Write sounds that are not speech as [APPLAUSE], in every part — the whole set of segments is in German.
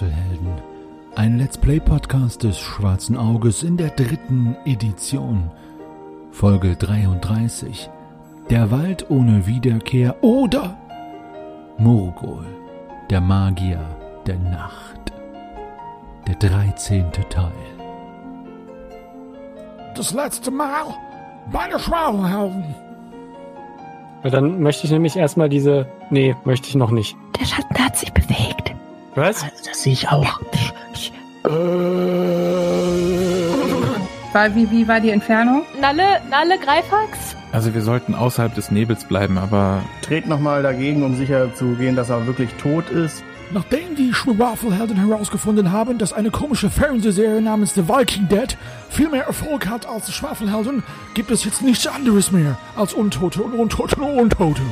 Schwafelhelden, ein Let's Play Podcast des Schwarzen Auges in der dritten Edition. Folge 33. Der Wald ohne Wiederkehr oder Murgol, der Magier der Nacht. Der 13. Teil. Das letzte Mal bei der Schwafelhelden. Weil Dann möchte ich nämlich erstmal diese. Nee, möchte ich noch nicht. Der Schatten hat sich bewegt. Was? Das sehe ich auch. War, wie, wie war die Entfernung? Nalle, Nalle Greifax? Also wir sollten außerhalb des Nebels bleiben, aber Tret nochmal dagegen, um sicher zu gehen, dass er wirklich tot ist. Nachdem die Schwafelhelden herausgefunden haben, dass eine komische Fernsehserie namens The Viking Dead viel mehr Erfolg hat als die Schwafelhelden, gibt es jetzt nichts anderes mehr als Untote und Untote und Untote.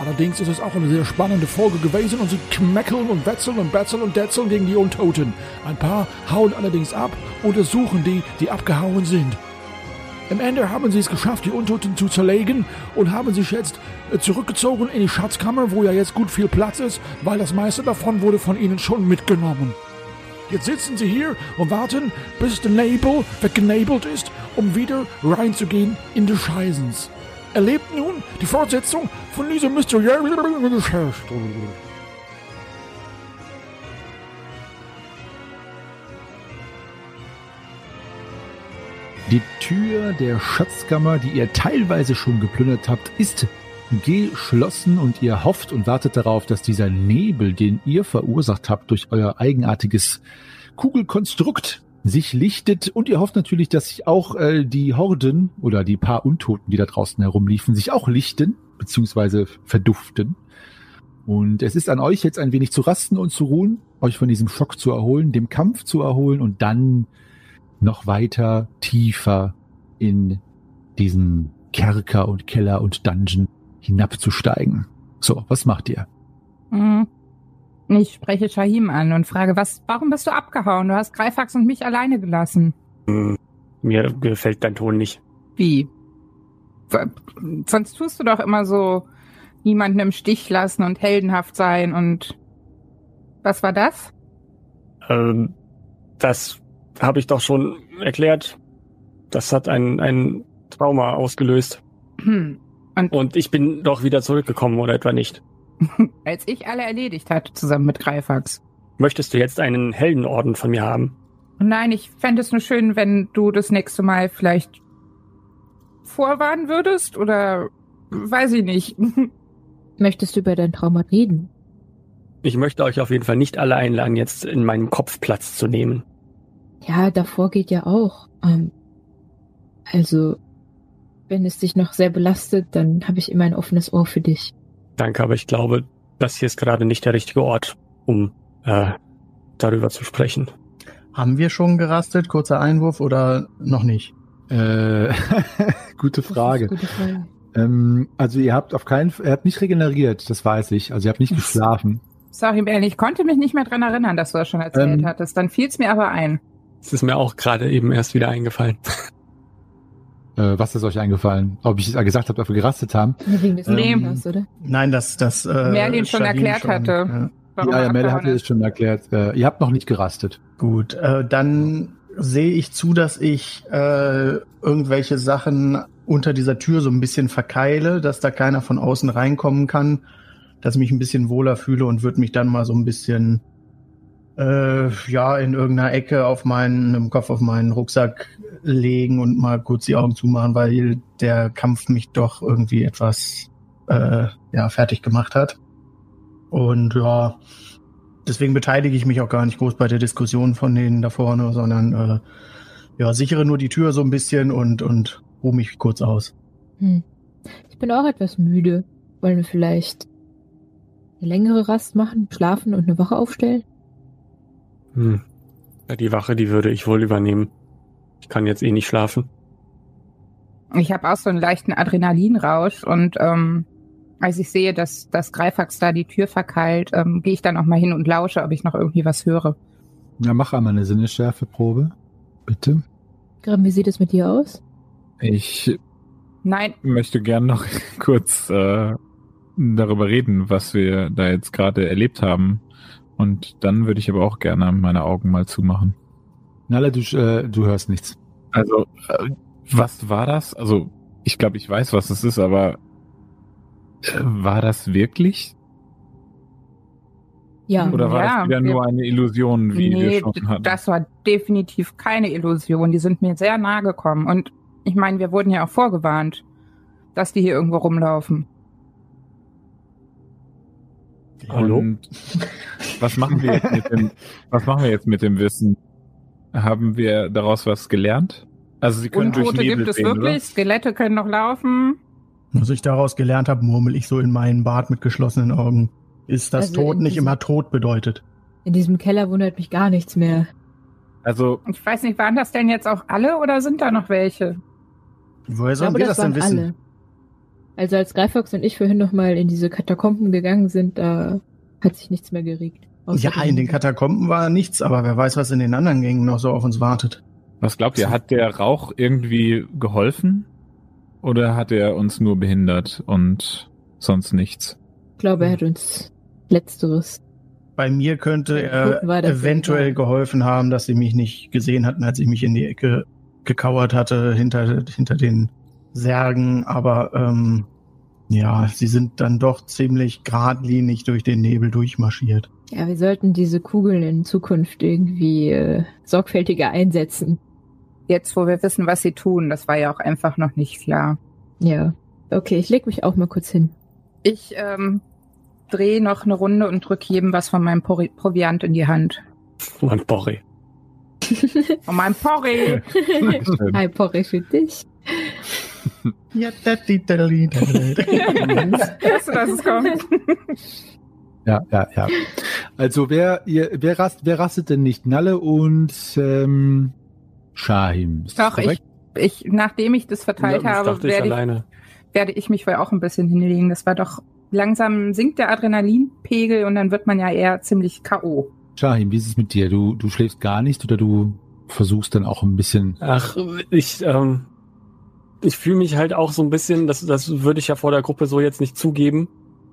Allerdings ist es auch eine sehr spannende Folge gewesen und sie kmeckeln und wetzeln und betzeln und detzeln gegen die Untoten. Ein paar hauen allerdings ab oder suchen die, die abgehauen sind. Im Ende haben sie es geschafft, die Untoten zu zerlegen und haben sich jetzt äh, zurückgezogen in die Schatzkammer, wo ja jetzt gut viel Platz ist, weil das meiste davon wurde von ihnen schon mitgenommen. Jetzt sitzen sie hier und warten, bis der Nebel weggenebelt ist, um wieder reinzugehen in die Scheißens. Erlebt nun die Fortsetzung von dieser mysteriösen Geschichte. Die Tür der Schatzkammer, die ihr teilweise schon geplündert habt, ist geschlossen und ihr hofft und wartet darauf, dass dieser Nebel, den ihr verursacht habt durch euer eigenartiges Kugelkonstrukt, sich lichtet und ihr hofft natürlich, dass sich auch äh, die Horden oder die paar Untoten, die da draußen herumliefen, sich auch lichten beziehungsweise verduften. Und es ist an euch jetzt ein wenig zu rasten und zu ruhen, euch von diesem Schock zu erholen, dem Kampf zu erholen und dann noch weiter tiefer in diesen Kerker und Keller und Dungeon hinabzusteigen. So, was macht ihr? Hm. Ich spreche Shahim an und frage, was, warum bist du abgehauen? Du hast Greifax und mich alleine gelassen. Hm, mir gefällt dein Ton nicht. Wie? Sonst tust du doch immer so niemanden im Stich lassen und heldenhaft sein und was war das? Ähm, das habe ich doch schon erklärt. Das hat ein, ein Trauma ausgelöst. Hm. Und Und ich bin doch wieder zurückgekommen, oder etwa nicht? [LAUGHS] als ich alle erledigt hatte, zusammen mit Greifax. Möchtest du jetzt einen Heldenorden von mir haben? Nein, ich fände es nur schön, wenn du das nächste Mal vielleicht vorwarnen würdest oder weiß ich nicht. [LAUGHS] Möchtest du über dein Trauma reden? Ich möchte euch auf jeden Fall nicht alle einladen, jetzt in meinem Kopf Platz zu nehmen. Ja, davor geht ja auch. Ähm, also, wenn es dich noch sehr belastet, dann habe ich immer ein offenes Ohr für dich. Danke, aber ich glaube, das hier ist gerade nicht der richtige Ort, um äh, darüber zu sprechen. Haben wir schon gerastet? Kurzer Einwurf oder noch nicht? Äh, [LAUGHS] gute Frage. Gute Frage. Ähm, also ihr habt auf keinen, ihr habt nicht regeneriert, das weiß ich. Also ihr habt nicht geschlafen. Sorry, Ben, ich konnte mich nicht mehr dran erinnern, dass du das schon erzählt Ähm. hattest. Dann fiel es mir aber ein. Es ist mir auch gerade eben erst wieder eingefallen. Äh, was ist euch eingefallen? Ob ich es gesagt habe, dass wir gerastet haben? Ja, Wegen des Nee. Traumers, oder? Nein, dass das äh, Merlin schon erklärt hatte. Warum ja, ja, Melle abgehauen hatte es schon erklärt. Äh, ihr habt noch nicht gerastet. Gut, äh, dann sehe ich zu, dass ich äh, irgendwelche Sachen unter dieser Tür so ein bisschen verkeile, dass da keiner von außen reinkommen kann, dass ich mich ein bisschen wohler fühle und würde mich dann mal so ein bisschen äh, ja in irgendeiner Ecke auf meinen im Kopf auf meinen Rucksack legen und mal kurz die Augen zumachen, weil der Kampf mich doch irgendwie etwas äh, ja fertig gemacht hat. Und ja, deswegen beteilige ich mich auch gar nicht groß bei der Diskussion von denen da vorne, sondern äh, ja, sichere nur die Tür so ein bisschen und, und ruhe mich kurz aus. Hm. Ich bin auch etwas müde. Wollen wir vielleicht eine längere Rast machen, schlafen und eine Wache aufstellen? Hm. Ja, die Wache, die würde ich wohl übernehmen. Ich kann jetzt eh nicht schlafen. Ich habe auch so einen leichten Adrenalinrausch und ähm, als ich sehe, dass das Greifax da die Tür verkeilt, ähm, gehe ich dann auch mal hin und lausche, ob ich noch irgendwie was höre. Ja, mach einmal eine Sinnesschärfeprobe. Bitte. Grimm, wie sieht es mit dir aus? ich Nein, möchte gern noch [LAUGHS] kurz äh, darüber reden, was wir da jetzt gerade erlebt haben. Und dann würde ich aber auch gerne meine Augen mal zumachen. Nalle, du, äh, du hörst nichts. Also, äh, was war das? Also, ich glaube, ich weiß, was es ist, aber äh, war das wirklich? Ja, Oder war Ja, das wieder wir- nur eine Illusion, wie wir nee, schon hatten? das war definitiv keine Illusion. Die sind mir sehr nahe gekommen. Und ich meine, wir wurden ja auch vorgewarnt, dass die hier irgendwo rumlaufen. Hallo? Und was machen wir jetzt mit dem, was machen wir jetzt mit dem Wissen? Haben wir daraus was gelernt? Also sie können durch Untote Nebel gibt es sehen, wirklich, oder? Skelette können noch laufen. Was ich daraus gelernt habe, murmel ich so in meinen Bart mit geschlossenen Augen. Ist, dass Also Tod nicht diesem- immer Tod bedeutet. in diesem Keller wundert mich gar nichts mehr. Also Ich weiß nicht, waren das denn jetzt auch alle oder sind da noch welche? Woher sollen glaube, wir das das denn wissen? alle. Also als Greifox und ich vorhin noch mal in diese Katakomben gegangen sind, da hat sich nichts mehr geregt. Ja, in den Katakomben war nichts, aber wer weiß, was in den anderen Gängen noch so auf uns wartet. was glaubt ihr, hat der Rauch irgendwie geholfen? Oder hat er uns nur behindert und sonst nichts? Ich glaube, er hat uns Letzteres. Bei mir könnte er eventuell egal? geholfen haben, dass sie mich nicht gesehen hatten, als ich mich in die Ecke gekauert hatte hinter, hinter den Särgen. Aber ähm, ja, sie sind dann doch ziemlich geradlinig durch den Nebel durchmarschiert. Ja, wir sollten diese Kugeln in Zukunft irgendwie äh, sorgfältiger einsetzen. Jetzt, wo wir wissen, was sie tun, das war ja auch einfach noch nicht klar. Ja. Okay, ich leg mich auch mal kurz hin. Ich ähm, drehe noch eine Runde und drücke jedem was von meinem Pori Proviant in die Hand. Mann, Borri. Von meinem Porri! [LAUGHS] [LAUGHS] Hi, Porre für dich. Ja, da, di, da, li, da, da. Weißt du, dass es kommt? [LAUGHS] Ja, ja, ja. Also wer ihr, wer rast, wer rastet denn nicht? Nalle und ähm, Shahim. Das Doch, ich, ich, nachdem ich das verteilt ich habe, dachte, ich werde ich, alleine. werde ich mich wohl auch ein bisschen hinlegen. Das war doch, langsam sinkt der Adrenalinpegel und dann wird man ja eher ziemlich K.O. Shahim, wie ist es mit dir? Du, du schläfst gar nicht oder du versuchst dann auch ein bisschen. Ach, ich, ähm, ich fühle mich halt auch so ein bisschen, das, das würde ich ja vor der Gruppe so jetzt nicht zugeben,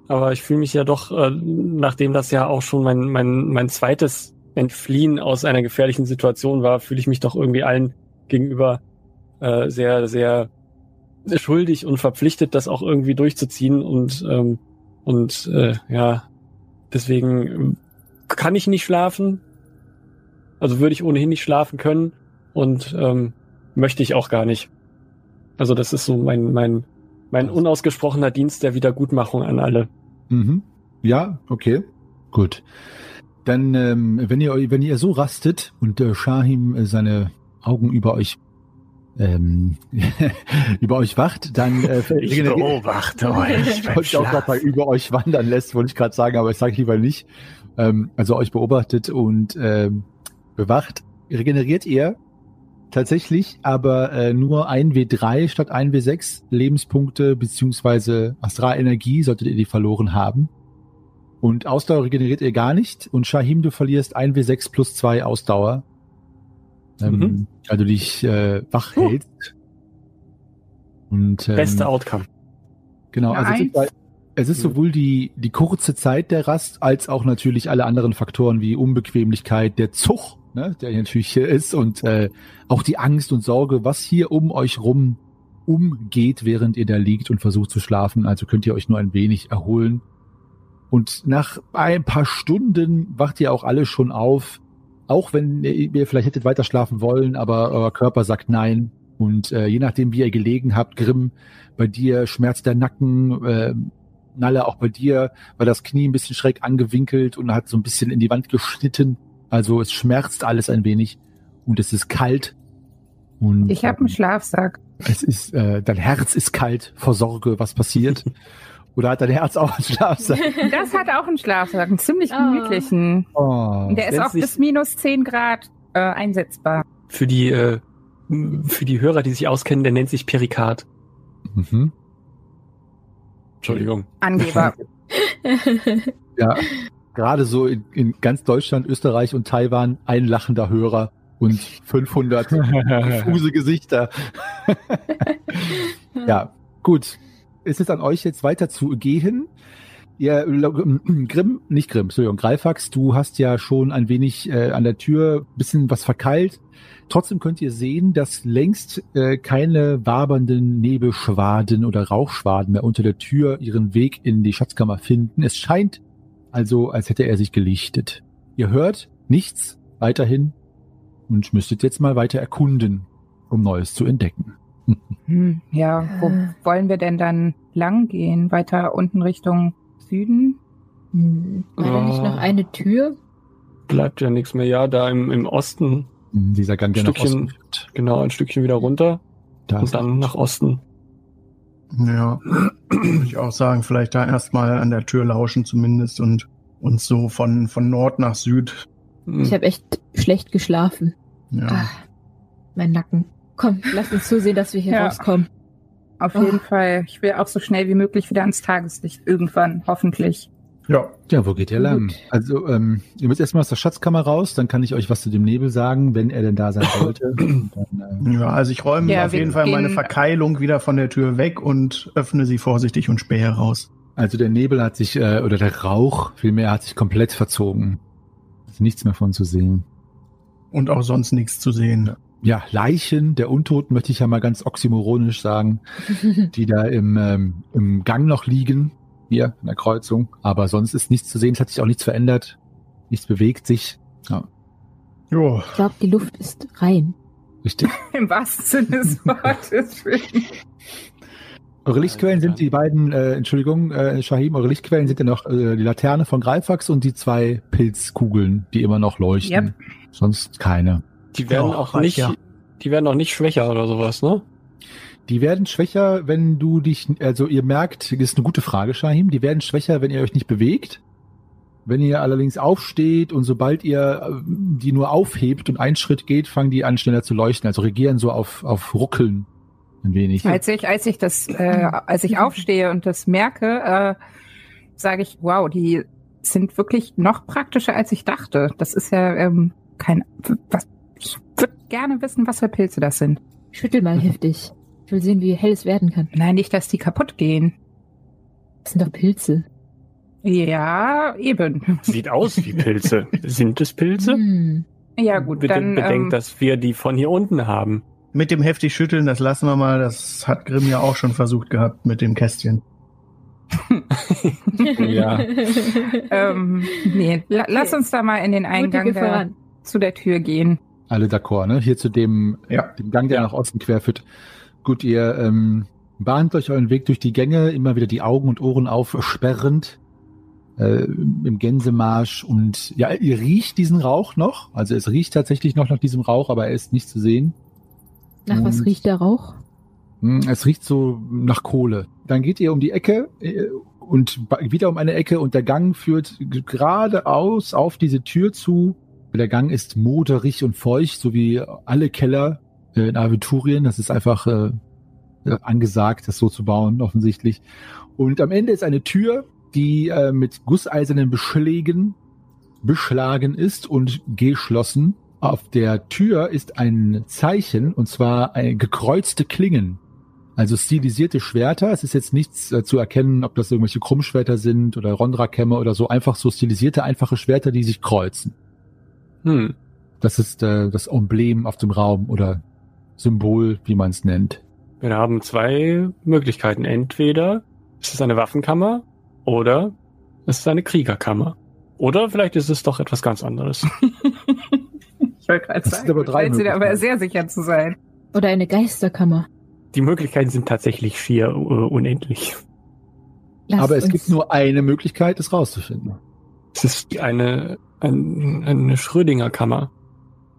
aber ich fühle mich ja doch, äh, nachdem das ja auch schon mein, mein, mein zweites Entfliehen aus einer gefährlichen Situation war, fühle ich mich doch irgendwie allen gegenüber äh, sehr, sehr schuldig und verpflichtet, das auch irgendwie durchzuziehen und, ähm, und äh, ja, deswegen kann ich nicht schlafen. Also würde ich ohnehin nicht schlafen können und ähm, möchte ich auch gar nicht. Also das ist so mein mein mein unausgesprochener Dienst der Wiedergutmachung an alle. Mhm. Ja, okay, gut. Dann, ähm, wenn ihr wenn ihr so rastet und äh, Shahim äh, seine Augen über euch ähm, [LAUGHS] über euch wacht, dann äh, [LAUGHS] regeneriert- beobachte [LAUGHS] wollte ich auch gerade über euch wandern lässt, wollte ich gerade sagen, aber ich sage lieber nicht. Ähm, also euch beobachtet und ähm, bewacht, regeneriert ihr tatsächlich, aber äh, nur ein W3 statt ein W6 Lebenspunkte beziehungsweise Astralenergie solltet ihr die verloren haben. Und Ausdauer regeneriert ihr gar nicht. Und Shahim, du verlierst ein W6 plus zwei Ausdauer. Ähm, Mhm. Also dich äh, wach hältst. Und, ähm, Beste Outcome. Genau, also es ist, es ist sowohl die, die kurze Zeit der Rast, als auch natürlich alle anderen Faktoren wie Unbequemlichkeit, der Zug, ne, der natürlich hier ist und äh, auch die Angst und Sorge, was hier um euch rum umgeht, während ihr da liegt und versucht zu schlafen. Also könnt ihr euch nur ein wenig erholen. Und nach ein paar Stunden wacht ihr auch alle schon auf, auch wenn ihr ihr vielleicht hättet weiter schlafen wollen, aber euer Körper sagt nein. Und äh, je nachdem, wie ihr gelegen habt, Grimm, bei dir schmerzt der Nacken, äh, Nalle auch bei dir, war das Knie ein bisschen schräg angewinkelt und hat so ein bisschen in die Wand geschnitten. Also es schmerzt alles ein wenig und es ist kalt. Und Ich habe einen Schlafsack. es ist, äh, dein Herz ist kalt vor Sorge, was passiert. [LAUGHS] Oder hat dein Herz auch einen Schlafsack? Das hat auch einen Schlafsack, einen ziemlich Ah. gemütlichen. Oh. Der ist auch bis minus 10 Grad äh, einsetzbar. Für die äh, für die Hörer, die sich auskennen, der nennt sich Perikard. Mhm. Entschuldigung. Angeber. [LAUGHS] Ja, gerade so in, in ganz Deutschland, Österreich und Taiwan ein lachender Hörer und 500 [LAUGHS] diffuse Gesichter. [LAUGHS] ja, gut. Es ist an euch jetzt weiter zu gehen. Ja, Grimm, nicht Grimm, Entschuldigung, Greifax, du hast ja schon ein wenig äh, an der Tür bisschen was verkeilt. Trotzdem könnt ihr sehen, dass längst äh, keine wabernden Nebelschwaden oder Rauchschwaden mehr unter der Tür ihren Weg in die Schatzkammer finden. Es scheint also, als hätte er sich gelichtet. Ihr hört nichts weiterhin und müsstet jetzt mal weiter erkunden, um Neues zu entdecken. [LAUGHS] Hm, ja, wo Äh. wollen wir denn dann lang gehen? Weiter unten Richtung Süden? Hm, War da nicht Oh. noch eine Tür? Bleibt ja nichts mehr. Ja, da im, im Osten, Dieser Gang, der nach Stückchen- genau, ein Stückchen wieder runter Da und dann nach Osten. Ja, würde ich auch sagen, vielleicht da erstmal an der Tür lauschen zumindest und uns so von, von Nord nach Süd. Hm. Ich habe echt schlecht geschlafen. Ja. Ah, mein Nacken. Komm, lass uns zusehen, dass wir hier Ja. rauskommen. Auf Oh. jeden Fall. Ich will auch so schnell wie möglich wieder ans Tageslicht. Irgendwann, hoffentlich. Ja. Ja, wo geht ihr lang? Gut. Also, ähm, ihr müsst erstmal aus der Schatzkammer raus, dann kann ich euch was zu dem Nebel sagen, wenn er denn da sein [COUGHS] sollte. dann, äh, Ja, also ich räume Ja, auf jeden Fall meine Verkeilung wieder von der Tür weg und öffne sie vorsichtig und spähe raus. also der Nebel hat sich, äh, oder der Rauch vielmehr hat sich komplett verzogen. Ist nichts mehr von zu sehen. Und auch sonst nichts zu sehen. Ja, Leichen der Untoten möchte ich ja mal ganz oxymoronisch sagen, [LAUGHS] die da im, ähm, im Gang noch liegen, hier in der Kreuzung. Aber sonst ist nichts zu sehen, es hat sich auch nichts verändert. Nichts bewegt sich. Ja, Jo. Ich glaube, die Luft ist rein. richtig. [LAUGHS] Im wahrsten Sinne des [LAUGHS] Wortes. Eure Lichtquellen sind die beiden, äh, Entschuldigung, äh, Shahim, eure Lichtquellen sind ja noch äh, die Laterne von Greifax und die zwei Pilzkugeln, die immer noch leuchten. Yep. Sonst keine. Die werden auch nicht, ja. die werden auch nicht schwächer oder sowas, ne? Die werden schwächer, wenn du dich, also ihr merkt, das ist eine gute Frage, Shahim, die werden schwächer, wenn ihr euch nicht bewegt. Wenn ihr allerdings aufsteht und sobald ihr äh, die nur aufhebt und einen Schritt geht, fangen die an schneller zu leuchten, also regieren so auf, auf Ruckeln ein wenig. Als ich, als ich das, äh, als ich aufstehe und das merke, äh, sage ich, wow, die sind wirklich noch praktischer, als ich dachte. Das ist ja ähm, kein. Was, ich würde gerne wissen, was für Pilze das sind. Schüttel mal [LAUGHS] heftig. Ich will sehen, wie hell es werden kann. Nein, nicht, dass die kaputt gehen. Das sind doch Pilze. Ja, eben. Sieht aus wie Pilze. [LAUGHS] Sind es Pilze? Hm. Ja, gut, Bitte dann. bedenkt, ähm, dass wir die von hier unten haben. Mit dem heftig schütteln, das lassen wir mal. Das hat Grimm ja auch schon versucht gehabt mit dem Kästchen. [LAUGHS] Ja. [LAUGHS] ähm, nee, la, lass uns da mal in den Eingang der, zu der Tür gehen. Alle d'accord, ne? Hier zu dem, Ja. dem Gang, der nach Osten querführt. Gut, ihr ähm, bahnt euch euren Weg durch die Gänge, immer wieder die Augen und Ohren aufsperrend äh, im Gänsemarsch und ja, ihr riecht diesen Rauch noch. Also es riecht tatsächlich noch nach diesem Rauch, aber er ist nicht zu sehen. Nach was Und- riecht der Rauch? Hm, Es riecht so nach Kohle. Dann geht ihr um die Ecke äh, und wieder um eine Ecke und der Gang führt geradeaus auf diese Tür zu. Der Gang ist moderig und feucht, so wie alle Keller äh, in Aventurien. Das ist einfach äh, äh, angesagt, das so zu bauen, offensichtlich. Und am Ende ist eine Tür, die äh, mit gusseisernen Beschlägen beschlagen ist und geschlossen. Auf der Tür ist ein Zeichen, und zwar ein gekreuzte Klingen. Also stilisierte Schwerter. Es ist jetzt nichts äh, zu erkennen, ob das irgendwelche Krummschwerter sind oder Rondra-Kämme oder so. Einfach so stilisierte, einfache Schwerter, die sich kreuzen. Hm. Das ist äh, das Emblem auf dem Raum oder Symbol, wie man es nennt. Wir haben zwei Möglichkeiten. Entweder ist es eine Waffenkammer oder es ist eine Kriegerkammer. Oder vielleicht ist es doch etwas ganz anderes. [LAUGHS] Ich wollte gerade sagen, sind aber drei da aber sehr sicher zu sein. Oder eine Geisterkammer? Die Möglichkeiten sind tatsächlich schier äh, unendlich. Lass Aber es gibt nur eine Möglichkeit, es rauszufinden. Es ist eine, ein, eine Schrödinger-Kammer.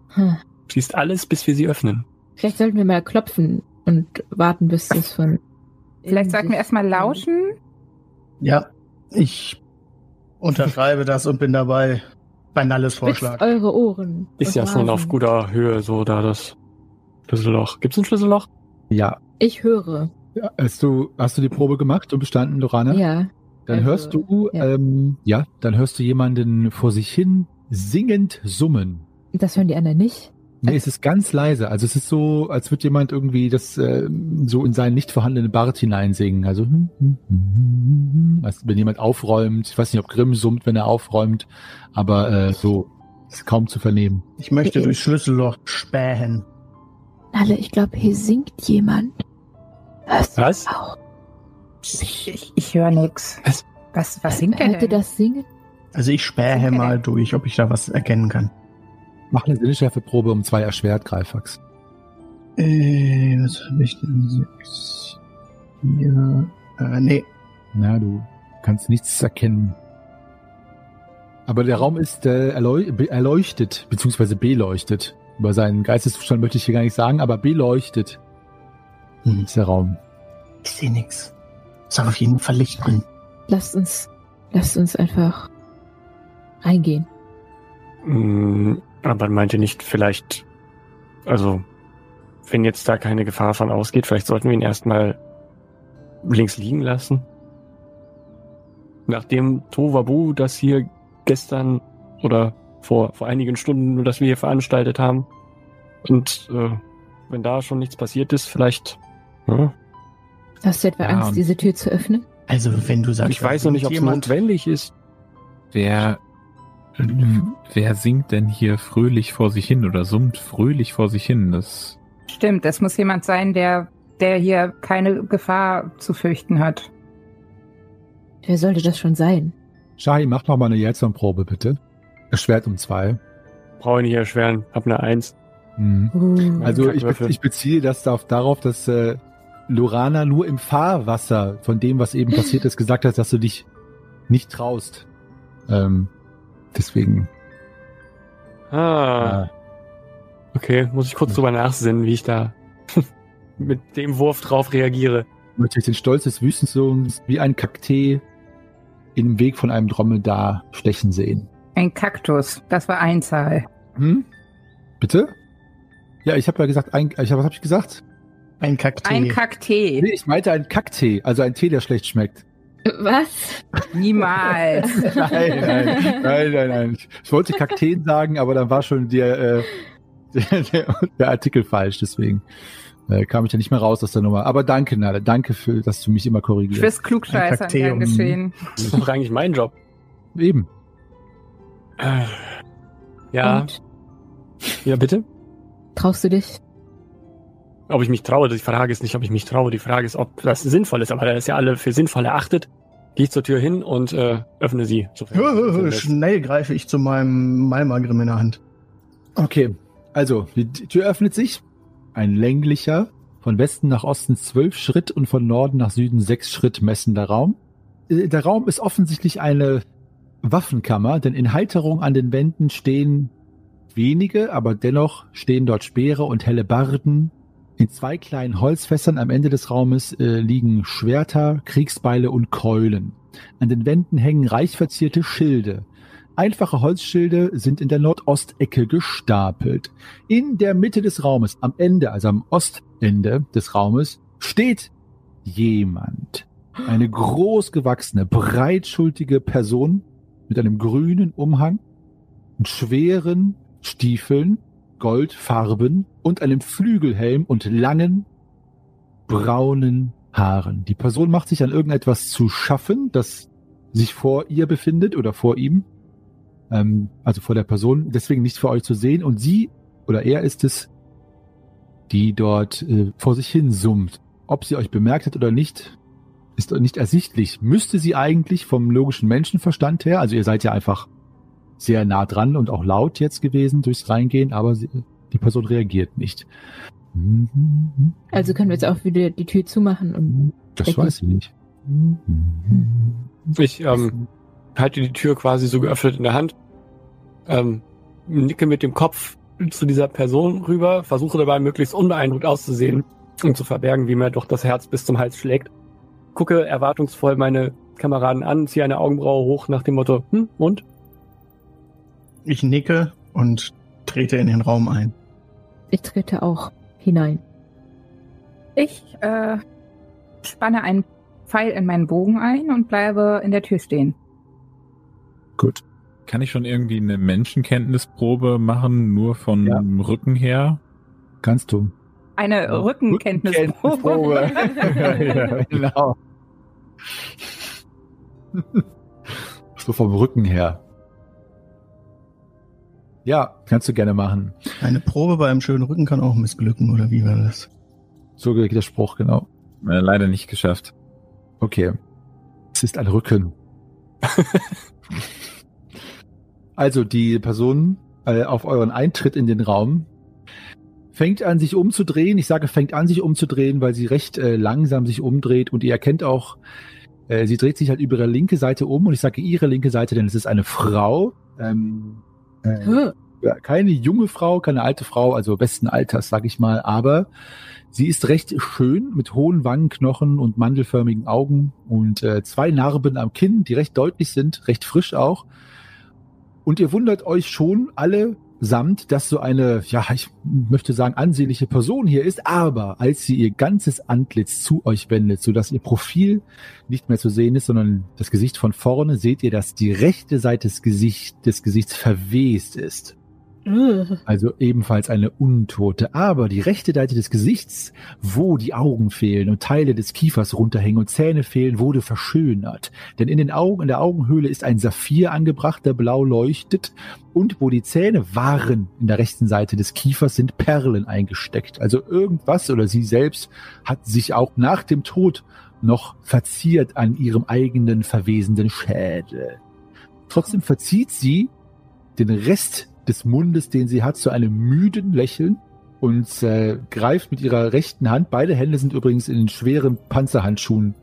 Hm. Schließt alles, bis wir sie öffnen. Vielleicht sollten wir mal klopfen und warten, bis das von. Vielleicht sollten wir erstmal lauschen. Ja, ich unterschreibe das und bin dabei bei Nalles Spitzt Vorschlag. eure Ohren. Ist ja schon auf guter Höhe, so da das Schlüsselloch. Gibt es ein Schlüsselloch? Ja. Ich höre. ja hast, du, hast du die Probe gemacht und bestanden, Lorana? Ja. Dann Also, hörst du, ja. ähm, ja, dann hörst du jemanden vor sich hin singend summen. Das hören die anderen nicht. Nee, es ist ganz leise. Also es ist so, als würde jemand irgendwie das äh, so in seinen nicht vorhandenen Bart hineinsingen. Also hm, hm, hm, hm, hm. also, wenn jemand aufräumt, ich weiß nicht, ob Grimm summt, wenn er aufräumt, aber äh, so ist kaum zu vernehmen. Ich möchte durchs Schlüsselloch spähen. Nalle, ich glaube, hier singt jemand. Hörst du Was? auch? Ich, ich, ich höre nix. Was? Was, was singt ihr denn? das singen? Also ich spähe Okay. mal durch, ob ich da was erkennen kann. Mach eine Sinneschärfeprobe um zwei erschwert, Greifax. Äh, was habe ich denn? Sechs. Vier. Äh, nee. Na, du kannst nichts erkennen. Aber der Raum ist äh, erleu be- erleuchtet, beziehungsweise beleuchtet. Über seinen Geisteszustand möchte ich hier gar nicht sagen, aber beleuchtet Hm, ist der Raum. ich sehe nix. Soll auf jeden Fall Licht bringen. Lasst uns, lasst uns einfach reingehen. Aber meinte nicht vielleicht, also, wenn jetzt da keine Gefahr von ausgeht, vielleicht sollten wir ihn erstmal links liegen lassen? Nachdem Tovabu das hier gestern oder vor, vor einigen Stunden, das wir hier veranstaltet haben. Und äh, wenn da schon nichts passiert ist, vielleicht. Hm? Hast du etwa Ja, Angst, diese Tür zu öffnen? Also wenn du sagst, Ich weiß noch nicht, ob es jemand, notwendig ist. Wer, wer singt denn hier fröhlich vor sich hin oder summt fröhlich vor sich hin? Das, Stimmt, es muss jemand sein, der, der hier keine Gefahr zu fürchten hat. Wer sollte das schon sein? Shahi, mach noch mal eine Jelson-Probe, bitte. Erschwert um zwei. Brauche ich nicht erschweren. Hab eine Eins. Mhm. Uh, Also ich, be ich beziehe das darauf, darauf dass äh, Lorana nur im Fahrwasser von dem, was eben passiert ist, gesagt hat, dass du dich nicht traust. Ähm, deswegen. Ah. Äh, Okay, muss ich kurz drüber nachsinnen, wie ich da [LAUGHS] mit dem Wurf drauf reagiere. möchte ich den Stolz des Wüstensohns wie ein Kaktee im Weg von einem Dromedar stechen sehen. Ein Kaktus, das war Einzahl. Hm? Bitte? Ja, ich habe ja gesagt, ein, ich hab, was habe ich gesagt? ein Kakteen. Ein Kaktee. Nee, ich meinte einen Kacktee, also ein Tee, der schlecht schmeckt. Was? Niemals. [LAUGHS] Nein, nein, nein, nein, nein. Ich wollte Kakteen sagen, aber dann war schon der, äh, [LAUGHS] der, der, der Artikel falsch, deswegen äh, kam ich ja nicht mehr raus aus der Nummer. Aber danke, Nale, danke für, dass du mich immer korrigierst. Fürs Klugscheißern Kakteen. gern geschehen. Das ist doch eigentlich mein Job. Eben. Äh, Ja, Und ja, bitte? traust du dich? Ob ich mich traue, die Frage ist nicht, ob ich mich traue, die Frage ist, ob das sinnvoll ist. Aber da das ja alle für sinnvoll erachtet, gehe ich zur Tür hin und äh, öffne sie. ist. Schnell greife ich zu meinem Malmagrim in der Hand. Okay, also die Tür öffnet sich. Ein länglicher, von Westen nach Osten zwölf Schritt und von Norden nach Süden sechs Schritt messender Raum. Äh, Der Raum ist offensichtlich eine Waffenkammer, denn in Halterung an den Wänden stehen wenige, aber dennoch stehen dort Speere und Hellebarden. In zwei kleinen Holzfässern am Ende des Raumes äh, liegen Schwerter, Kriegsbeile und Keulen. An den Wänden hängen reich verzierte Schilde. Einfache Holzschilde sind in der Nordostecke gestapelt. In der Mitte des Raumes, am Ende, also am Ostende des Raumes, steht jemand. Eine großgewachsene, breitschultige Person mit einem grünen Umhang und schweren Stiefeln, Goldfarben und einem Flügelhelm und langen, braunen Haaren. Die Person macht sich an irgendetwas zu schaffen, das sich vor ihr befindet oder vor ihm ähm, also vor der Person, deswegen nicht für euch zu sehen. Und sie oder er ist es, die dort äh, vor sich hin summt. Ob sie euch bemerkt hat oder nicht, ist nicht ersichtlich. Müsste sie eigentlich vom logischen Menschenverstand her, also ihr seid ja einfach sehr nah dran und auch laut jetzt gewesen durchs Reingehen, aber sie, die Person reagiert nicht. Also können wir jetzt auch wieder die Tür zumachen und Das weiß ich nicht. Ich ähm, halte die Tür quasi so geöffnet in der Hand, ähm, nicke mit dem Kopf zu dieser Person rüber, versuche dabei möglichst unbeeindruckt auszusehen, um zu verbergen, wie mir doch das Herz bis zum Hals schlägt. Gucke erwartungsvoll meine Kameraden an, ziehe eine Augenbraue hoch nach dem Motto, hm, und? Ich nicke und trete in den Raum ein. ich trete auch hinein. Ich äh, spanne einen Pfeil in meinen Bogen ein und bleibe in der Tür stehen. Gut. Kann ich schon irgendwie eine Menschenkenntnisprobe machen, nur von Ja. Rücken her? Kannst du. Eine Rückenkenntnisprobe. [LAUGHS] ja, genau. [LAUGHS] so vom Rücken her. Ja, kannst du gerne machen. Eine Probe bei einem schönen Rücken kann auch missglücken, oder wie war das? So geht der Spruch, genau. Äh, leider nicht geschafft. Okay. Es ist ein Rücken. [LAUGHS] also die Person äh, auf euren Eintritt in den Raum fängt an, sich umzudrehen. Ich sage, fängt an, sich umzudrehen, weil sie recht äh, langsam sich umdreht und ihr erkennt auch, äh, sie dreht sich halt über ihre linke Seite um und ich sage ihre linke Seite, denn es ist eine Frau. Ähm, äh, keine junge Frau, keine alte Frau, also besten Alters, sag ich mal, aber sie ist recht schön mit hohen Wangenknochen und mandelförmigen Augen und äh, zwei Narben am Kinn, die recht deutlich sind, recht frisch auch. Und ihr wundert euch schon alle samt, dass so eine, ja, ich möchte sagen, ansehnliche Person hier ist, aber als sie ihr ganzes Antlitz zu euch wendet, sodass ihr Profil nicht mehr zu sehen ist, sondern das Gesicht von vorne, seht ihr, dass die rechte Seite des, Gesicht, des Gesichts verwest ist. Also ebenfalls eine Untote. Aber die rechte Seite des Gesichts, wo die Augen fehlen und Teile des Kiefers runterhängen und Zähne fehlen, wurde verschönert. Denn in den Augen, in der Augenhöhle ist ein Saphir angebracht, der blau leuchtet. Und wo die Zähne waren, in der rechten Seite des Kiefers, sind Perlen eingesteckt. Also irgendwas oder sie selbst hat sich auch nach dem Tod noch verziert an ihrem eigenen verwesenden Schädel. Trotzdem verzieht sie den Rest des Mundes, den sie hat, zu einem müden Lächeln und äh, greift mit ihrer rechten Hand, beide Hände sind übrigens in den schweren Panzerhandschuhen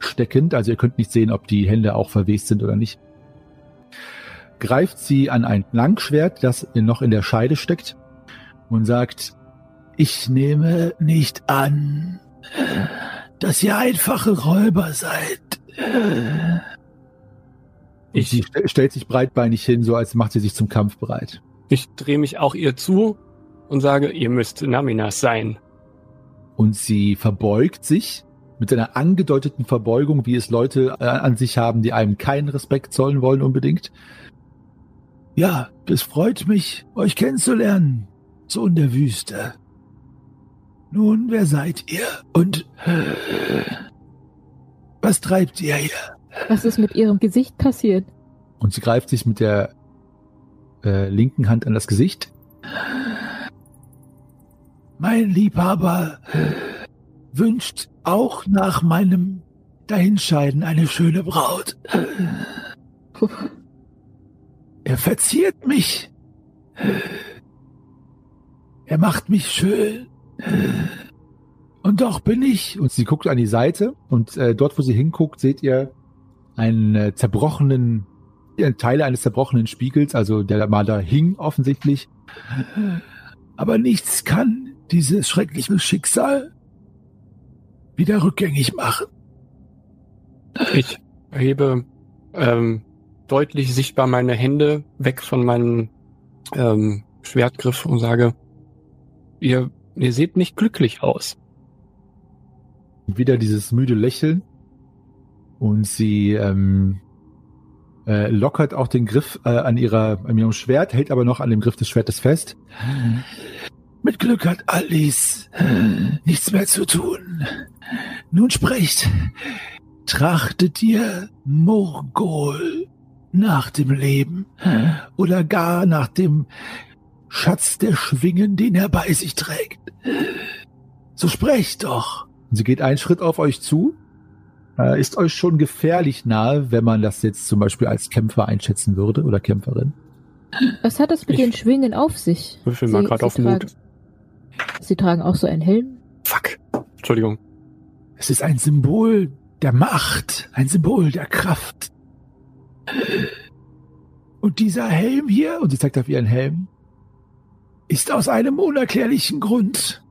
steckend, also ihr könnt nicht sehen, ob die Hände auch verwest sind oder nicht, greift sie an ein Langschwert, das noch in der Scheide steckt und sagt, ich nehme nicht an, dass ihr einfache Räuber seid. Und Ich- sie st- stellt sich breitbeinig hin, so als macht sie sich zum Kampf bereit. Ich drehe mich auch ihr zu und sage, ihr müsst Naminas sein. Und sie verbeugt sich mit einer angedeuteten Verbeugung, wie es Leute äh, an sich haben, die einem keinen Respekt zollen wollen unbedingt. Ja, das freut mich, euch kennenzulernen. So in der Wüste. Nun, wer seid ihr? Und äh, was treibt ihr hier? Was ist mit ihrem Gesicht passiert? Und sie greift sich mit der äh, linken Hand an das Gesicht. Mein Liebhaber wünscht auch nach meinem Dahinscheiden eine schöne Braut. Er verziert mich. Er macht mich schön. Und doch bin ich. Und sie guckt an die Seite und äh, dort, wo sie hinguckt, seht ihr einen äh, zerbrochenen, Teile eines zerbrochenen Spiegels, also der mal da hing offensichtlich. Aber nichts kann dieses schreckliche Schicksal wieder rückgängig machen. Ich hebe ähm, deutlich sichtbar meine Hände weg von meinem ähm, Schwertgriff und sage, ihr, ihr seht nicht glücklich aus. wieder dieses müde Lächeln und sie ähm, äh, lockert auch den Griff äh, an ihrer an ihrem Schwert, hält aber noch an dem Griff des Schwertes fest. Mit Glück hat Alice nichts mehr zu tun. Nun sprecht, trachtet ihr Morgol nach dem Leben oder gar nach dem Schatz der Schwingen, den er bei sich trägt? So sprecht doch. Sie geht einen Schritt auf euch zu, äh, ist euch schon gefährlich nahe, wenn man das jetzt zum Beispiel als Kämpfer einschätzen würde oder Kämpferin. Was hat das mit Ich- den Schwingen auf sich? Würfel mal grad auf Mut. Sie tragen auch so einen Helm? Fuck. Entschuldigung. Es ist ein Symbol der Macht, ein Symbol der Kraft. Und dieser Helm hier, und sie zeigt auf ihren Helm, ist aus einem unerklärlichen Grund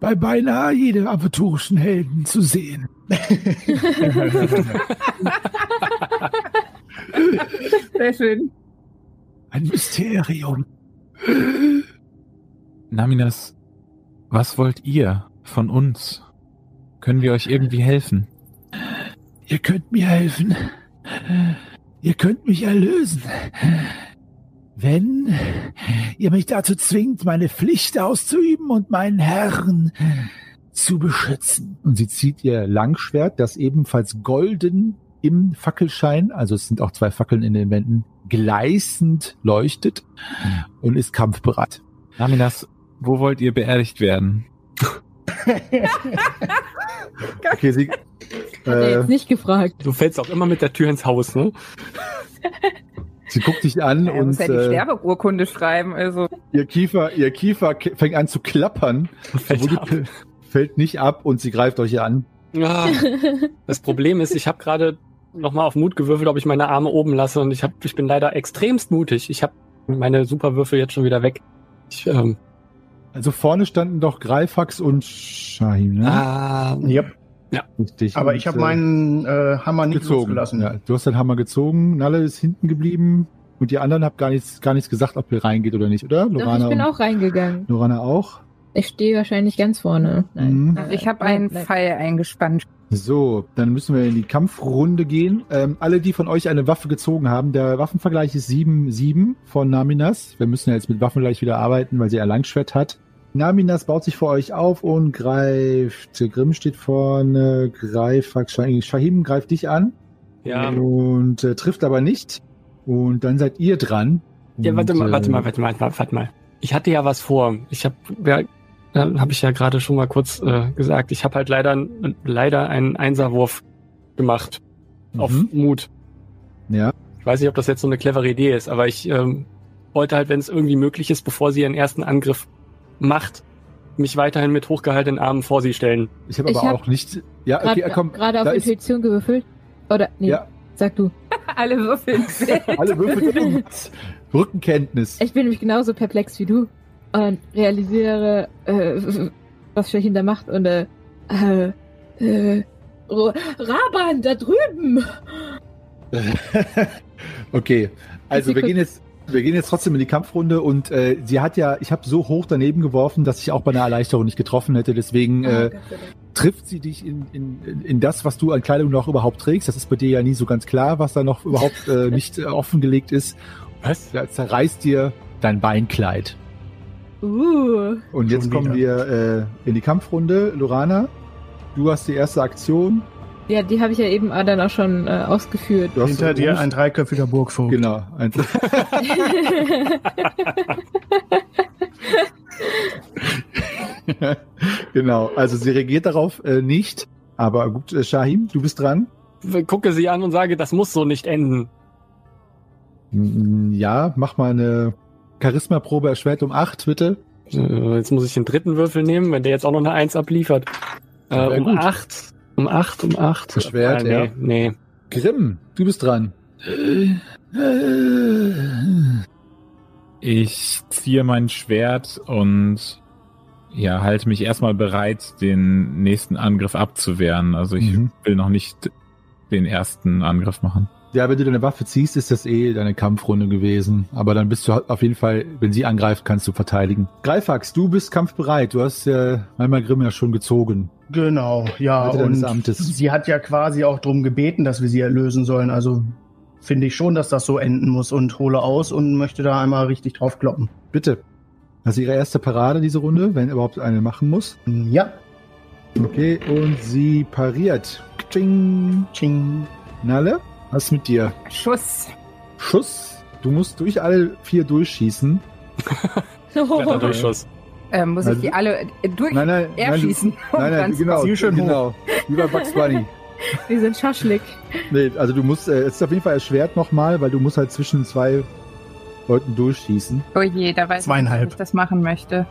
bei beinahe jedem aventurischen Helden zu sehen. Sehr schön. Ein Mysterium. Naminas, was wollt ihr von uns? Können wir euch irgendwie helfen? Ihr könnt mir helfen. Ihr könnt mich erlösen, wenn ihr mich dazu zwingt, meine Pflicht auszuüben und meinen Herrn zu beschützen. Und sie zieht ihr Langschwert, das ebenfalls golden im Fackelschein, also es sind auch zwei Fackeln in den Wänden, gleißend leuchtet und ist kampfbereit. Naminas, wo wollt ihr beerdigt werden? [LAUGHS] Okay, sie, äh, jetzt nicht gefragt. Du fällst auch immer mit der Tür ins Haus, ne? [LAUGHS] sie guckt dich an muss und ja die äh, Sterbeurkunde schreiben, also. ihr Kiefer, ihr Kiefer fängt an zu klappern, Fällt die, fällt nicht ab und sie greift euch an. Ah, [LAUGHS] das Problem ist, ich habe gerade nochmal auf Mut gewürfelt, ob ich meine Arme oben lasse und ich, hab, ich bin leider extremst mutig. Ich habe meine Superwürfel jetzt schon wieder weg. Ich, ähm, Also vorne standen doch Greifax und Shahim, ne? ah, Yep. Richtig. Aber Und, ich habe äh, meinen äh, Hammer nicht gezogen. losgelassen. Ja, du hast deinen Hammer gezogen, Nalle ist hinten geblieben und die anderen habt gar nichts, gar nichts gesagt, ob ihr reingeht oder nicht, oder? Doch, Lorana, ich bin auch reingegangen. Lorana auch. Ich stehe wahrscheinlich ganz vorne. Mhm. Nein. Ich habe einen nein. Pfeil eingespannt. So, dann müssen wir in die Kampfrunde gehen. Ähm, alle, die von euch eine Waffe gezogen haben, der Waffenvergleich ist 7-7 von Naminas. Wir müssen ja jetzt mit Waffen gleich wieder arbeiten, weil sie ein Langschwert hat. Naminas baut sich vor euch auf und greift. Grimm steht vorne, Greifax, Shahim Shahim greift dich an ja. und äh, trifft aber nicht. Und dann seid ihr dran. Ja, warte Und, mal, warte äh, mal, warte mal, warte mal. Ich hatte ja was vor. Ich habe, ja, habe ich ja gerade schon mal kurz äh, gesagt. Ich habe halt leider, leider einen Einserwurf gemacht auf Mhm. Mut. Ja. Ich weiß nicht, ob das jetzt so eine clevere Idee ist, aber ich ähm, wollte halt, wenn es irgendwie möglich ist, bevor sie ihren ersten Angriff macht, mich weiterhin mit hochgehaltenen Armen vor sie stellen. Ich habe Ich aber hab auch nicht. Ja, okay, Gerade komm. gerade auf da ist- Intuition gewürfelt? Oder, nee, Ja, sag du. [LAUGHS] Alle Würfel. [LAUGHS] alle Würfel. Rückenkenntnis. Ich bin nämlich genauso perplex wie du und realisiere, äh, was Shahin da macht und äh, äh, äh, Raban, da drüben! [LAUGHS] okay, also wir gehen jetzt, wir gehen jetzt trotzdem in die Kampfrunde und äh, sie hat ja, ich habe so hoch daneben geworfen, dass ich auch bei einer Erleichterung nicht getroffen hätte. Deswegen Ah, äh, trifft sie dich in, in, in das, was du an Kleidung noch überhaupt trägst. Das ist bei dir ja nie so ganz klar, was da noch überhaupt äh, [LAUGHS] nicht äh, offengelegt ist. Was? Da zerreißt dir dein Beinkleid. Uh, Und jetzt kommen wir äh, in die Kampfrunde. Lorana, du hast die erste Aktion. Ja, die habe ich ja eben äh, dann auch schon äh, ausgeführt. Hinter dir ein dreiköpfiger Burgvogel. Genau. [LAUGHS] genau, also sie reagiert darauf äh, nicht. Aber gut, äh, Shahim, du bist dran. Ich gucke sie an und sage, das muss so nicht enden. Mm, ja, mach mal eine Charisma-Probe erschwert um 8, bitte. Jetzt muss ich den dritten Würfel nehmen, wenn der jetzt auch noch eine 1 abliefert. Äh, um 8. Um acht, um acht. Erschwert, äh, nee, ja. nee. Grimm, du bist dran. Ich ziehe mein Schwert und ja, halte mich erstmal bereit, den nächsten Angriff abzuwehren. Also ich Mhm. will noch nicht den ersten Angriff machen. Ja, wenn du deine Waffe ziehst, ist das eh deine Kampfrunde gewesen. Aber dann bist du auf jeden Fall, wenn sie angreift, kannst du verteidigen. Greifax, du bist kampfbereit. Du hast äh, einmal Grimm ja schon gezogen. Genau, ja. Und Amtes. sie hat ja quasi auch drum gebeten, dass wir sie erlösen sollen. Also finde ich schon, dass das so enden muss und hole aus und möchte da einmal richtig drauf kloppen. Bitte. Ist ihre erste Parade, diese Runde, wenn überhaupt eine machen muss. Ja, Okay, und sie pariert. Tsching. ching. Nalle, was mit dir? Schuss. Schuss. Du musst durch alle vier durchschießen. [LAUGHS] Kletterdurchschuss. Äh, muss Also- ich die alle äh, durch Nein, nein, erschießen? Nein, du, nein, nein, Ganz genau, Ziel schön genau. Wie bei Bugs Bunny. [LAUGHS] Wir sind Schaschlik. Nee, also du musst, äh, es ist auf jeden Fall erschwert nochmal, weil du musst halt zwischen zwei Leuten durchschießen. Oh je, da weiß ich nicht, Zweieinhalb. ob ich das machen möchte.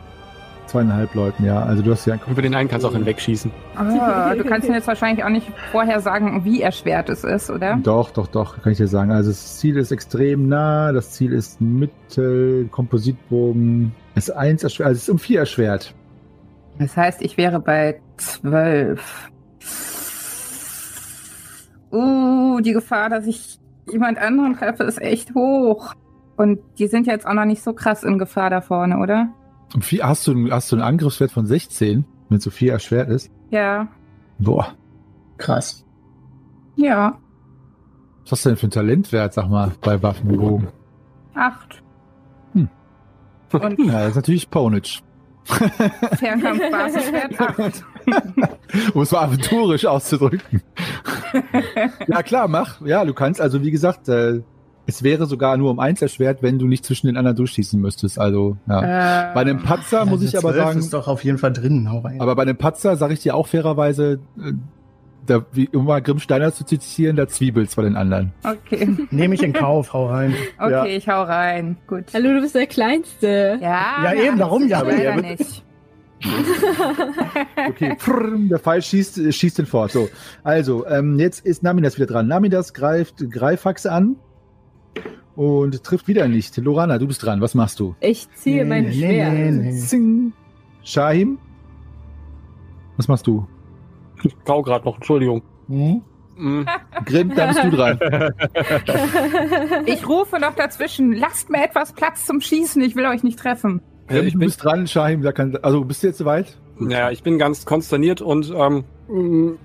Zweieinhalb Leuten, ja. Also du hast ja Über den einen kannst du auch hinwegschießen. Ah, du kannst mir jetzt wahrscheinlich auch nicht vorher sagen, wie erschwert es ist, oder? Doch, doch, doch, kann ich dir sagen. Also das Ziel ist extrem nah, das Ziel ist Mittel, Kompositbogen. Es ist eins erschwert, also es ist um vier erschwert. Das heißt, ich wäre bei zwölf. Uh, die Gefahr, dass ich jemand anderen treffe, ist echt hoch. Und die sind jetzt auch noch nicht so krass in Gefahr da vorne, oder? Um vier, hast du, hast du einen Angriffswert von 16, wenn so vier erschwert ist? Ja. Boah. Krass. Ja. Was hast du denn für einen Talentwert, sag mal, bei Waffen und Bogen? Acht. Und Ja, das ist natürlich Ponage. Fernkampfbasiswert acht. Um es mal aventurisch auszudrücken. [LAUGHS] ja, klar, mach. Ja, du kannst, also wie gesagt, äh, es wäre sogar nur um eins erschwert, wenn du nicht zwischen den anderen durchschießen müsstest. Also, ja. Äh, Bei einem Patzer muss ich aber 12 sagen, ist doch auf jeden Fall drin, hau rein. aber bei einem Patzer sage ich dir auch fairerweise, äh, da, wie, um mal Grimm Steiner zu zitieren, da zwiebelt's bei den anderen. Okay. [LAUGHS] Nehme ich in Kauf, hau rein. Okay, Ja. ich hau rein. Gut. Hallo, du bist der Kleinste. Ja, Ja, eben, darum ja, aber er wird- nicht. Okay, der Pfeil schießt, äh, schießt den fort. So, also, ähm, jetzt ist Namidas wieder dran. Namidas greift Greifax an und trifft wieder nicht. Lorana, du bist dran. Was machst du? Ich ziehe mein Nee, Schwert. nee, nee. Zing. Shahim? Was machst du? Ich kau gerade noch, Entschuldigung. Hm? Mm. Grimm, da bist du dran. [LAUGHS] Ich rufe noch dazwischen, lasst mir etwas Platz zum Schießen, ich will euch nicht treffen. Ja, Grimm, ich du bin, bist dran, Shahim. Da kann, also, bist du jetzt soweit? ja, ich bin ganz konsterniert und ähm,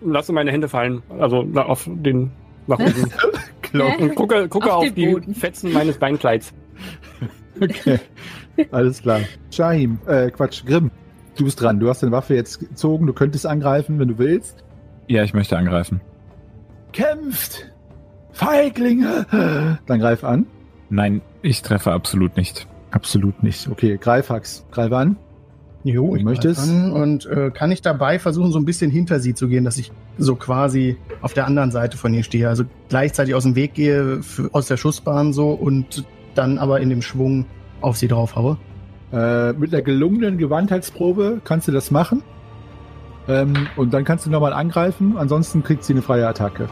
lasse meine Hände fallen. Also na, auf den nach [LAUGHS] unten. Und gucke, gucke Auf auf, die Boden. Fetzen meines Beinkleids. [LAUGHS] Okay. Alles klar. Shahim, äh, Quatsch, Grimm. Du bist dran. Du hast deine Waffe jetzt gezogen. Du könntest angreifen, wenn du willst. Ja, ich möchte angreifen. Kämpft! Feiglinge! Dann greif an. Nein, ich treffe absolut nicht. Absolut nicht. Okay, Greifax, greif an. Jo, ich greif an Und äh, kann ich dabei versuchen, so ein bisschen hinter sie zu gehen, dass ich so quasi auf der anderen Seite von ihr stehe. Also gleichzeitig aus dem Weg gehe, aus der Schussbahn so und dann aber in dem Schwung auf sie draufhaue. Äh, mit einer gelungenen Gewandheitsprobe kannst du das machen. Ähm, und dann kannst du nochmal angreifen. Ansonsten kriegt sie eine freie Attacke.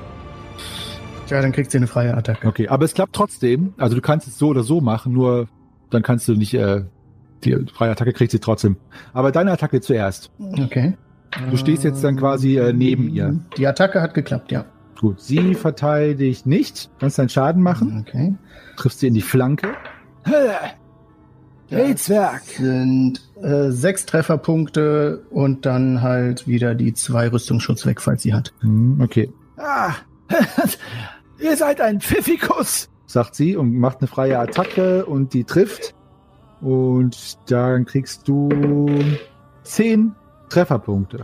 Tja, dann kriegt sie eine freie Attacke. Okay, aber es klappt trotzdem. Also du kannst es so oder so machen, nur dann kannst du nicht, äh, die freie Attacke kriegt sie trotzdem. Aber deine Attacke zuerst. Okay. Du stehst jetzt dann quasi, äh, neben ihr. Die Attacke hat geklappt, ja. Gut, sie verteidigt nicht. Kannst deinen Schaden machen. Okay. Triffst sie in die Flanke. Hey, Zwerg! Sind äh, sechs Trefferpunkte und dann halt wieder die zwei Rüstungsschutz weg, falls sie hat. Hm, okay. Ah, [LAUGHS] ihr seid ein Pfiffikus, sagt sie und macht eine freie Attacke und die trifft. Und dann kriegst du zehn Trefferpunkte.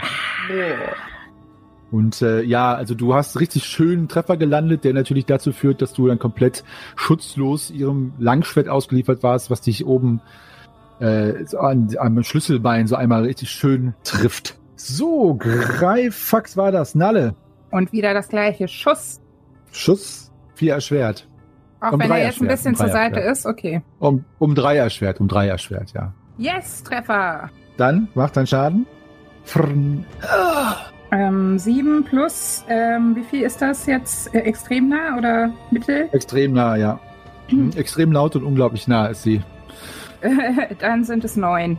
Und äh, ja, also du hast richtig schönen Treffer gelandet, der natürlich dazu führt, dass du dann komplett schutzlos ihrem Langschwert ausgeliefert warst, was dich oben äh, an, am Schlüsselbein so einmal richtig schön trifft. So, Greifax war das. Nalle. Und wieder das gleiche. Schuss. Schuss, vier erschwert. Auch Um wenn er jetzt ein bisschen um zur Seite ist, okay. Um, um drei erschwert, um drei erschwert, ja. Yes, Treffer. Dann macht dein Schaden. Frrn. Ähm, sieben plus, ähm, wie viel ist das jetzt? Äh, extrem nah oder mittel? Extrem nah, ja. Hm, [CLEARS THROAT] Extrem laut und unglaublich nah ist sie. [LAUGHS] Dann sind es neun.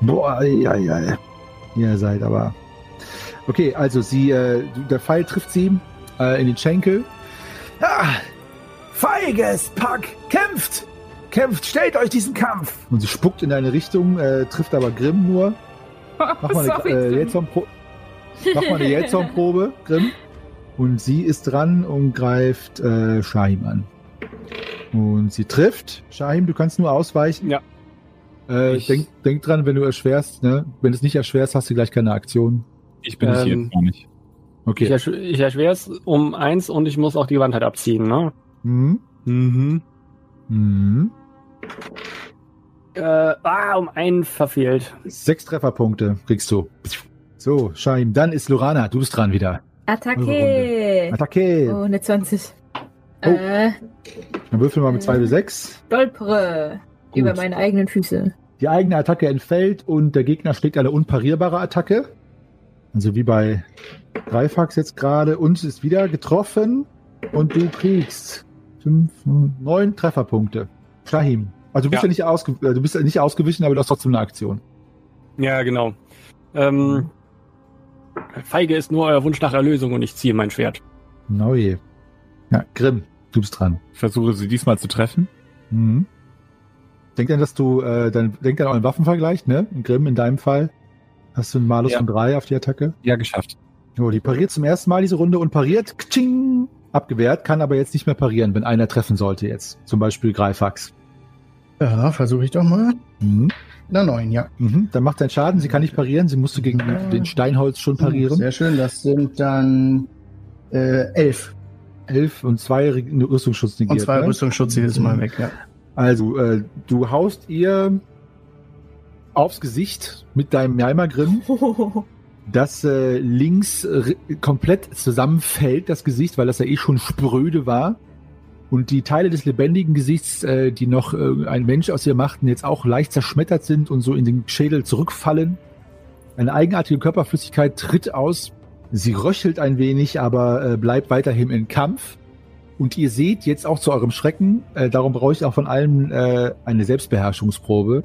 Boah, ja, ja. Ihr seid aber. Okay, also sie, äh, der Pfeil trifft sie äh, in den Schenkel. Ah, feiges Pack, kämpft! Kämpft, stellt euch diesen Kampf! Und sie spuckt in deine Richtung, äh, trifft aber Grimm nur. [LAUGHS] Mach mal eine, äh, Tim. Jetson-Pro- Mach mal eine Jetson-Probe, Grimm. Und sie ist dran und greift äh, Shahim an. Und sie trifft. Shahim, du kannst nur ausweichen. Ja. Äh, Ich- denk, denk dran, wenn du erschwerst, ne? Wenn du es nicht erschwerst, hast du gleich keine Aktion. Ich bin es Ähm, jetzt gar nicht. Ich, Okay. ersch ich erschwere es um eins und ich muss auch die Gewandheit abziehen, ne? Mhm. Mhm. Mhm. Äh, ah, um einen verfehlt. Sechs Trefferpunkte kriegst du. So, Shahim, dann ist Lorana. Du bist dran wieder. Attacke. Attacke. Oh, eine 20. Oh. Äh, Dann würfel mal mit 2 bis 6. stolpere Gut. über meine eigenen Füße. Die eigene Attacke entfällt und der Gegner schlägt eine unparierbare Attacke. Also wie bei Dreifax jetzt gerade. Und ist wieder getroffen. Und du kriegst fünf, neun Trefferpunkte. Shahim. Also du bist ja, Ja. nicht, ausge äh, du bist ja nicht ausgewichen, aber du hast trotzdem eine Aktion. Ja, genau. Ähm, Feige ist nur euer Wunsch nach Erlösung und ich ziehe mein Schwert. Neue. Ja, Grimm, du bist dran. Ich versuche sie diesmal zu treffen. Mhm. Denk dann, dass du, äh, dann, denk an euren Waffenvergleich, ne? Grimm, in deinem Fall. Hast du einen Malus Ja. von drei auf die Attacke? Ja, geschafft. Jo, die pariert zum ersten Mal diese Runde und pariert. Kching! abgewehrt, kann aber jetzt nicht mehr parieren, wenn einer treffen sollte jetzt. Zum Beispiel Greifax. Ja, versuche ich doch mal. Mhm. Na, neun, ja. Mhm. Dann macht dein Schaden. Sie kann nicht parieren. Sie musste gegen den Steinholz schon parieren. Sehr schön, das sind dann äh, elf. Elf und zwei Rüstungsschutz negiert. Und zwei ne? Rüstungsschutz jedes Mal weg, ja. Also, äh, du haust ihr aufs Gesicht mit deinem Mjalmagrim, [LAUGHS] das äh, links äh, komplett zusammenfällt, das Gesicht, weil das ja eh schon spröde war. Und die Teile des lebendigen Gesichts, äh, die noch äh, ein Mensch aus ihr machten, jetzt auch leicht zerschmettert sind und so in den Schädel zurückfallen. Eine eigenartige Körperflüssigkeit tritt aus. Sie röchelt ein wenig, aber äh, bleibt weiterhin im Kampf. Und ihr seht jetzt auch zu eurem Schrecken, äh, darum brauche ich auch von allem äh, eine Selbstbeherrschungsprobe,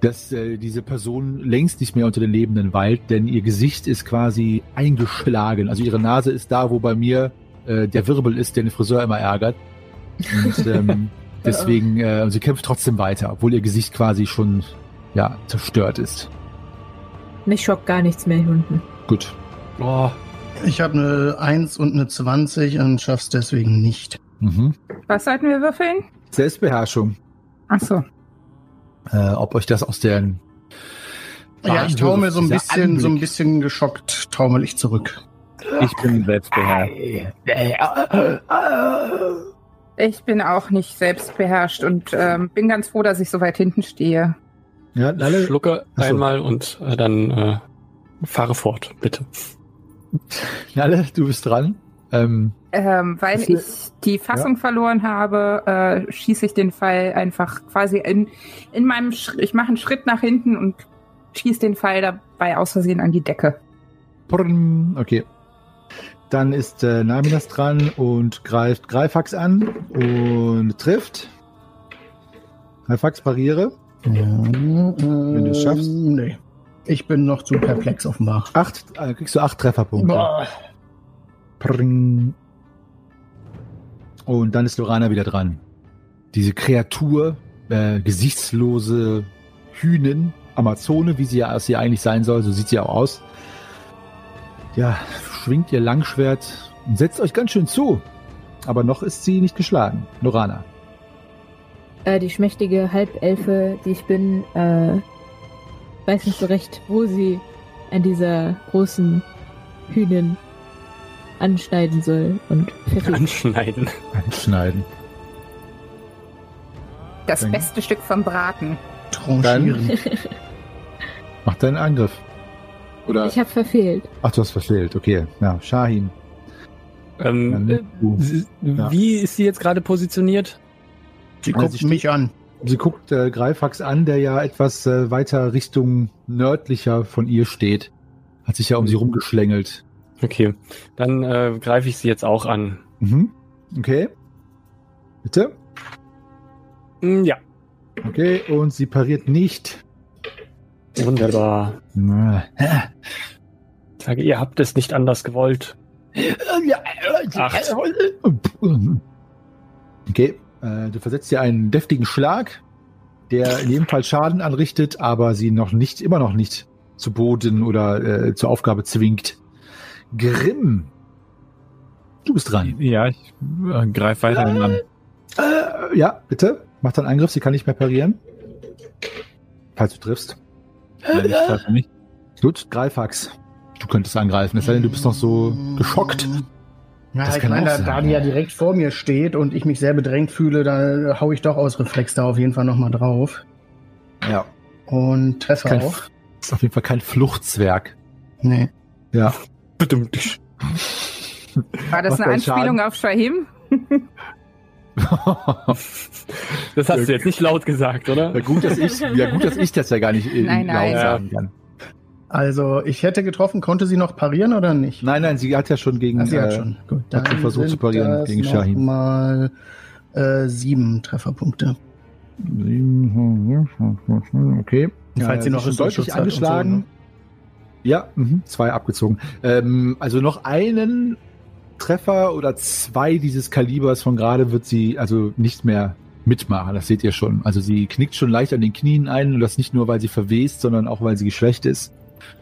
dass äh, diese Person längst nicht mehr unter den Lebenden weilt, denn ihr Gesicht ist quasi eingeschlagen. Also ihre Nase ist da, wo bei mir äh, der Wirbel ist, der den Friseur immer ärgert. Und [LAUGHS] ähm, deswegen, äh, sie kämpft trotzdem weiter, obwohl ihr Gesicht quasi schon ja zerstört ist. Mich schockt gar nichts mehr hier unten. Gut. Oh, Ich habe eine 1 und eine 20 und schaff's deswegen nicht. Mhm. Was sollten wir würfeln? Selbstbeherrschung. Ach so. Äh, ob euch das aus den Ja, ich taumel so ein bisschen, so ein bisschen geschockt, taumel ich zurück. Ich bin selbstbeherrscht. Ich bin auch nicht selbstbeherrscht und ähm, bin ganz froh, dass ich so weit hinten stehe. Ja, ich alle, schlucke Ach so. einmal und äh, dann äh, fahre fort, bitte. alle, du bist dran. Ähm, Ähm, weil ich die Fassung verloren habe, äh, schieße ich den Pfeil einfach quasi in, in meinem Schritt. Ich mache einen Schritt nach hinten und schieße den Pfeil dabei aus Versehen an die Decke. Okay. Dann ist äh, Naminas dran und greift Greifax an und trifft. Greifax pariere. Wenn du es schaffst. Nee. Ich bin noch zu perplex offenbar. Acht, äh, kriegst du acht Trefferpunkte. Boah. Prrrm. Und dann ist Lorana wieder dran. Diese Kreatur, äh, gesichtslose Hühnin, Amazone, wie sie ja sie eigentlich sein soll, so sieht sie auch aus. Ja, schwingt ihr Langschwert und setzt euch ganz schön zu. Aber noch ist sie nicht geschlagen. Lorana. Äh, die schmächtige Halbelfe, die ich bin, äh, weiß nicht so recht, wo sie an dieser großen Hühnin anschneiden soll und fertig. Anschneiden. Schneiden. Das Dann- beste Stück vom Braten. Tranchieren. [LAUGHS] Mach deinen Angriff. Oder? Ich habe verfehlt. Ach, du hast verfehlt. Okay. Ja, Shahin. Ähm, äh, Ja. Wie ist sie jetzt gerade positioniert? Sie Also guckt sie mich an. Sie guckt äh, Greifax an, der ja etwas äh, weiter Richtung nördlicher von ihr steht. Hat sich ja um sie rumgeschlängelt. Okay, dann äh, greife ich sie jetzt auch an. Mhm. Okay. Bitte? Hm, ja, Okay, und sie pariert nicht. Wunderbar. Sage, ihr habt es nicht anders gewollt. Acht. Okay, äh, du versetzt ihr einen deftigen Schlag, der in jedem Fall Schaden anrichtet, aber sie noch nicht, immer noch nicht zu Boden oder äh, zur Aufgabe zwingt. Grimm, du bist dran. Ja, ich äh, greife weiterhin an. Äh, ja, bitte. Mach deinen Angriff, sie kann nicht mehr parieren. Falls du triffst. Nein, ich treffe nicht. Gut, Greifax. Du könntest angreifen, es sei denn, du bist noch so geschockt. Ja, Das ich kann meine, da, da sein, die ja direkt vor mir steht und ich mich sehr bedrängt fühle, da hau ich doch aus Reflex da auf jeden Fall nochmal drauf. Ja. Und treffe Kein, auch. ist auf jeden Fall kein Fluchtzwerg. Nee. Ja. War das eine deinen Schaden? Anspielung auf Shahim? [LAUGHS] [LAUGHS] Das hast du jetzt nicht laut gesagt, oder? ja, gut, dass ich, ja, gut, dass ich das ja gar nicht äh, Nein, nein. laut Ja. sagen kann. Also, ich hätte getroffen, konnte sie noch parieren oder nicht? Nein, nein, sie hat ja schon gegen. Ach, sie hat äh, schon. Gut, hat schon versucht zu parieren das gegen Shahin. mal äh, sieben Trefferpunkte. Okay. Falls sie noch Rüstungsschutz deutlich angeschlagen. so, ne? Ja, mhm, zwei abgezogen. Ähm, also noch einen Treffer oder zwei dieses Kalibers von gerade wird sie also nicht mehr mitmachen. Das seht ihr schon. Also sie knickt schon leicht an den Knien ein und das nicht nur, weil sie verwest, sondern auch, weil sie geschwächt ist.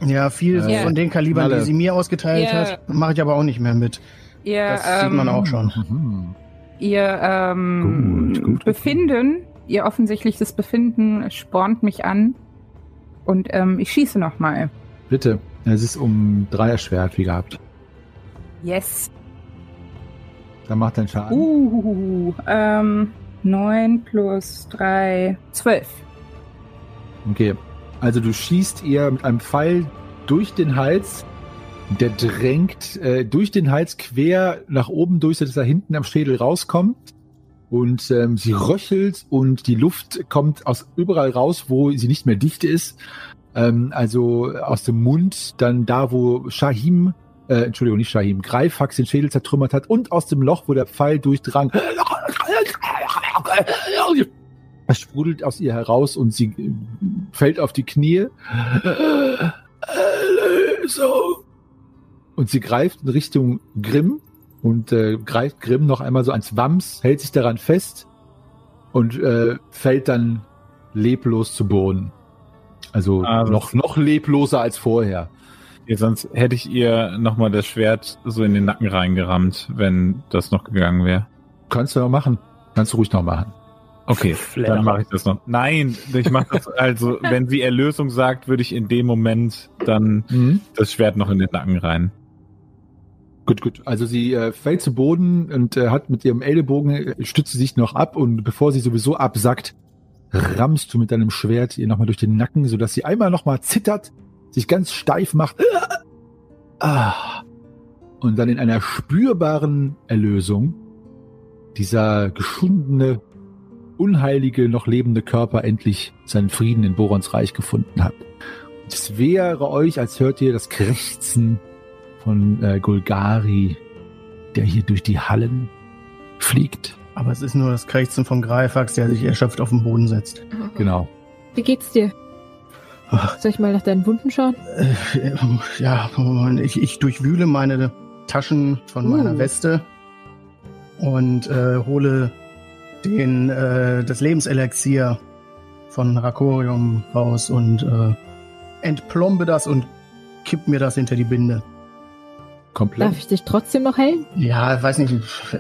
Ja, viel Äh, von den Kalibern, Knalle. die sie mir ausgeteilt Ja. hat, mache ich aber auch nicht mehr mit. Ihr, Das sieht man ähm, auch schon. Mhm. Ihr ähm, Gut, gut, gut. Befinden, ihr offensichtliches Befinden spornt mich an. Und ähm, ich schieße nochmal. Bitte. Es ist um Dreierschwert wie gehabt. Yes. Dann macht dein Schaden. Uh, ähm, 9 plus 3, 12. Okay. Also du schießt ihr mit einem Pfeil durch den Hals. Der drängt äh, durch den Hals quer nach oben durch, dass er hinten am Schädel rauskommt. Und ähm, sie röchelt und die Luft kommt aus überall raus, wo sie nicht mehr dicht ist. Ähm, also aus dem Mund, dann da, wo Shahim, äh, Entschuldigung, nicht Shahim, Greifax den Schädel zertrümmert hat und aus dem Loch, wo der Pfeil durchdrang. Es sprudelt aus ihr heraus und sie äh, fällt auf die Knie. Erlösung! Und sie greift in Richtung Grimm und äh, greift Grimm noch einmal so ans Wams, hält sich daran fest und äh, fällt dann leblos zu Boden. Also Ah, noch, noch lebloser als vorher. Ja, sonst hätte ich ihr nochmal das Schwert so in den Nacken reingerammt, wenn das noch gegangen wäre. Kannst du noch machen. Kannst du ruhig noch machen. Okay, [LAUGHS] Flair. dann mache ich das noch. Nein, ich mache das also, [LAUGHS] wenn sie Erlösung sagt, würde ich in dem Moment dann das Schwert noch in den Nacken rein. Gut, gut. Also sie äh, fällt zu Boden und äh, hat mit ihrem Ellbogen, äh, stützt sie sich noch ab und bevor sie sowieso absackt, rammst du mit deinem Schwert ihr nochmal durch den Nacken, sodass sie einmal nochmal zittert, sich ganz steif macht. Ah. Und dann in einer spürbaren Erlösung dieser geschundene, unheilige, noch lebende Körper endlich seinen Frieden in Borons Reich gefunden hat. Und es wäre euch, als hört ihr das Krächzen von äh, Golgari, der hier durch die Hallen fliegt. Aber es ist nur das Krächzen von Greifax, der sich erschöpft auf den Boden setzt. Genau. Wie geht's dir? Soll ich mal nach deinen Wunden schauen? äh, ja, ich, ich durchwühle meine Taschen von meiner Uh. Weste und äh, hole den, äh, das Lebenselixier von Rakorium raus und äh, entplombe das und kipp mir das hinter die Binde. Komplett. Darf ich dich trotzdem noch heilen? Ja, weiß nicht,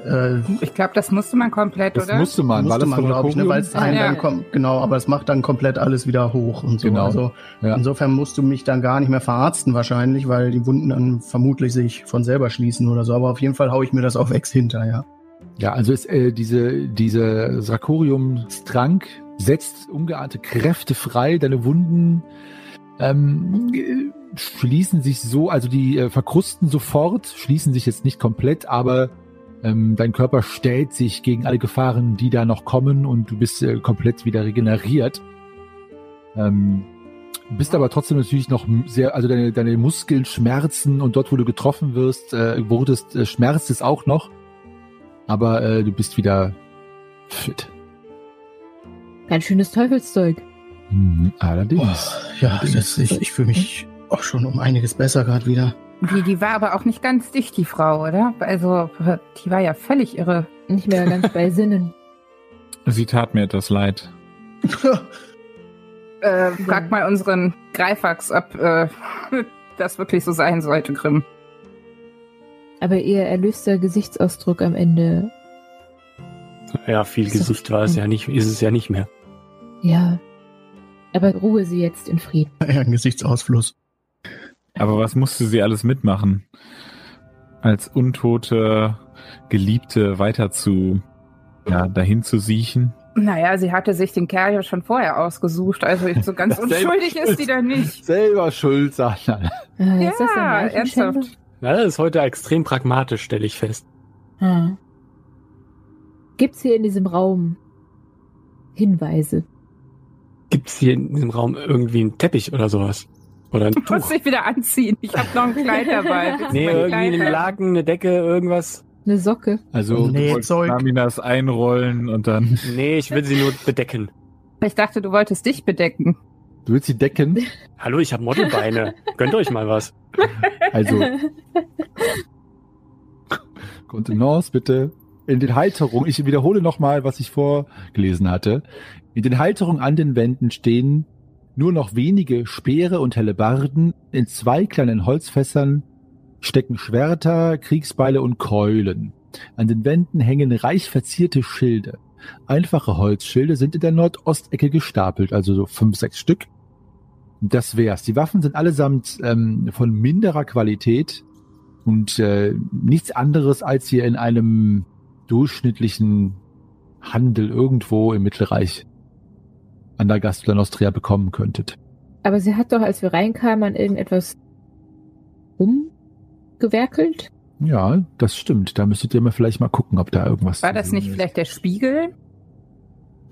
äh, Ich glaube, das musste man komplett, das oder? musste man, war musste das man, von glaube ich, ne, weil es Ja. dann kommt, genau, aber es macht dann komplett alles wieder hoch und so. Genau. Also Ja. insofern musst du mich dann gar nicht mehr verarzten wahrscheinlich, weil die Wunden dann vermutlich sich von selber schließen oder so. Aber auf jeden Fall hau ich mir das auf Ex hinter, ja. Ja, also ist, äh, diese, diese Sakorium-Trank setzt ungeahnte Kräfte frei, deine Wunden ähm, äh, schließen sich so, also die äh, verkrusten sofort, schließen sich jetzt nicht komplett, aber ähm, dein Körper stellt sich gegen alle Gefahren, die da noch kommen und du bist äh, komplett wieder regeneriert. Ähm, bist aber trotzdem natürlich noch sehr, also deine, deine Muskeln schmerzen und dort, wo du getroffen wirst, äh, wurdest, äh, schmerzt es auch noch. Aber äh, du bist wieder fit. Ganz schönes Teufelszeug. Mhm, allerdings. Ja, das, ich, ich fühle mich auch schon um einiges besser gerade wieder. Die, die war aber auch nicht ganz dicht, die Frau, oder? Also, die war ja völlig irre. Nicht mehr ganz bei [LAUGHS] Sinnen. Sie tat mir etwas leid. Äh, frag mal unseren Greifax, ob äh, [LAUGHS] das wirklich so sein sollte, Grimm. Aber ihr erlöster Gesichtsausdruck am Ende, Ja, viel. Gesicht war es ja nicht, ist es ja nicht mehr. ja. Aber ruhe sie jetzt in Frieden. [LAUGHS] ja, ein Gesichtsausfluss. Aber was musste sie alles mitmachen? Als untote Geliebte weiter zu, ja, dahin zu siechen? Naja, sie hatte sich den Kerl ja schon vorher ausgesucht, also so ganz [LAUGHS] unschuldig ist die da nicht. Selber schuld, sagt er. Ist das Ja, ernsthaft. Ja, das ist heute extrem pragmatisch, stelle ich fest. Ah. Gibt's hier in diesem Raum Hinweise? Gibt es hier in diesem Raum irgendwie einen Teppich oder sowas? Oder ein Du musst Tuch? dich wieder anziehen. Ich habe noch ein Kleid dabei. [LAUGHS] Willst Nee, irgendwie Kleid einen? Laken, eine Decke, irgendwas. Eine Socke? Also, Nee. Zeug. Laminas einrollen und dann. [LAUGHS] Nee, ich will sie nur bedecken. Ich dachte, du wolltest dich bedecken. du willst sie decken. [LAUGHS] Hallo, ich habe Modelbeine. Gönnt euch mal was. Also, Kontenance bitte. In den Halterungen, ich wiederhole nochmal, was ich vorgelesen hatte. In den Halterungen an den Wänden stehen nur noch wenige Speere und Hellebarden in zwei kleinen Holzfässern stecken Schwerter, Kriegsbeile und Keulen. An den Wänden hängen reich verzierte Schilde. Einfache Holzschilde sind in der Nordostecke gestapelt, also so fünf, sechs Stück. Das wär's. Die Waffen sind allesamt ähm, von minderer Qualität und äh, nichts anderes als ihr in einem durchschnittlichen Handel irgendwo im Mittelreich an der Gastula Nostria bekommen könntet. Aber sie hat doch, als wir reinkamen, an irgendetwas umgewerkelt. Ja, das stimmt. Da müsstet ihr mal vielleicht mal gucken, ob da irgendwas War das nicht ist. vielleicht der Spiegel?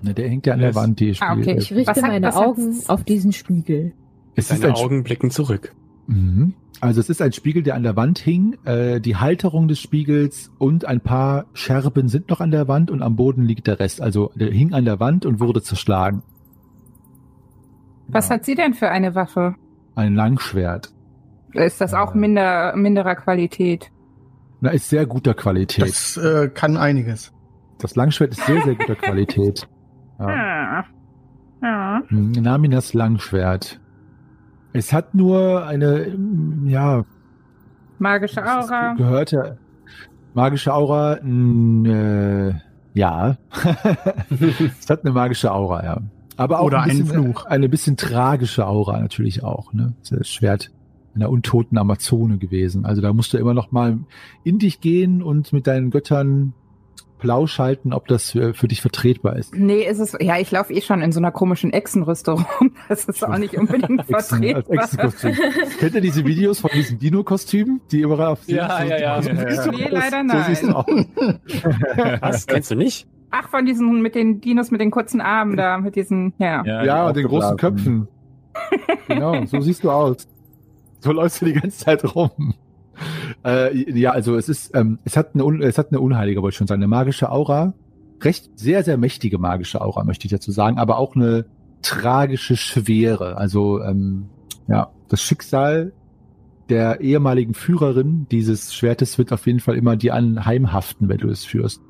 Ne, der hängt ja an der Yes. Wand, die Ah, okay. Spiegel. Ich richte Was hat- meine was hat's- Augen auf diesen Spiegel. Es ist Seine ein Augen blicken zurück. Mhm. Also es ist ein Spiegel, der an der Wand hing. Äh, die Halterung des Spiegels und ein paar Scherben sind noch an der Wand und am Boden liegt der Rest. Also der hing an der Wand und wurde zerschlagen. Was hat sie denn für eine Waffe? Ein Langschwert. Ist das auch Äh. minder, minderer Qualität? Na, ist sehr guter Qualität. Das, Das äh, kann einiges. Langschwert ist sehr, sehr guter Qualität. [LAUGHS] Ja. Ja. Ja. Hm, Naminas Langschwert. Es hat nur eine, mm, ja, Magische Das Aura. Gehörte magische Aura, n, äh, ja. [LAUGHS] es hat eine magische Aura, ja. Aber auch Oder ein einen bisschen, Fluch. eine bisschen tragische Aura natürlich auch. Ne? Das ist das Schwert einer untoten Amazone gewesen. Also da musst du immer noch mal in dich gehen und mit deinen Göttern Plausch halten, ob das für, für dich vertretbar ist. Nee, ist es, ja, ich laufe eh schon in so einer komischen Echsenrüstung rum. [LAUGHS] Das ist auch nicht unbedingt [LAUGHS] vertretbar. Kennt ihr diese Videos von diesen Dino-Kostümen, die überall auf Ja, ja, ja. Du Nee, leider nein. Was? Kennst du nicht? Ach, von diesen, mit den Dinos mit den kurzen Armen da, mit diesen, ja. Ja, und den großen Köpfen. genau, so siehst du aus. So läufst du die ganze Zeit rum. Äh, ja, also es ist, ähm, es hat eine, es hat eine unheilige, wollte ich schon sagen, eine magische Aura. Recht, sehr, sehr mächtige magische Aura, möchte ich dazu sagen, aber auch eine tragische Schwere. Also, ähm, ja, das Schicksal der ehemaligen Führerin dieses Schwertes wird auf jeden Fall immer dir anheimhaften, wenn du es führst.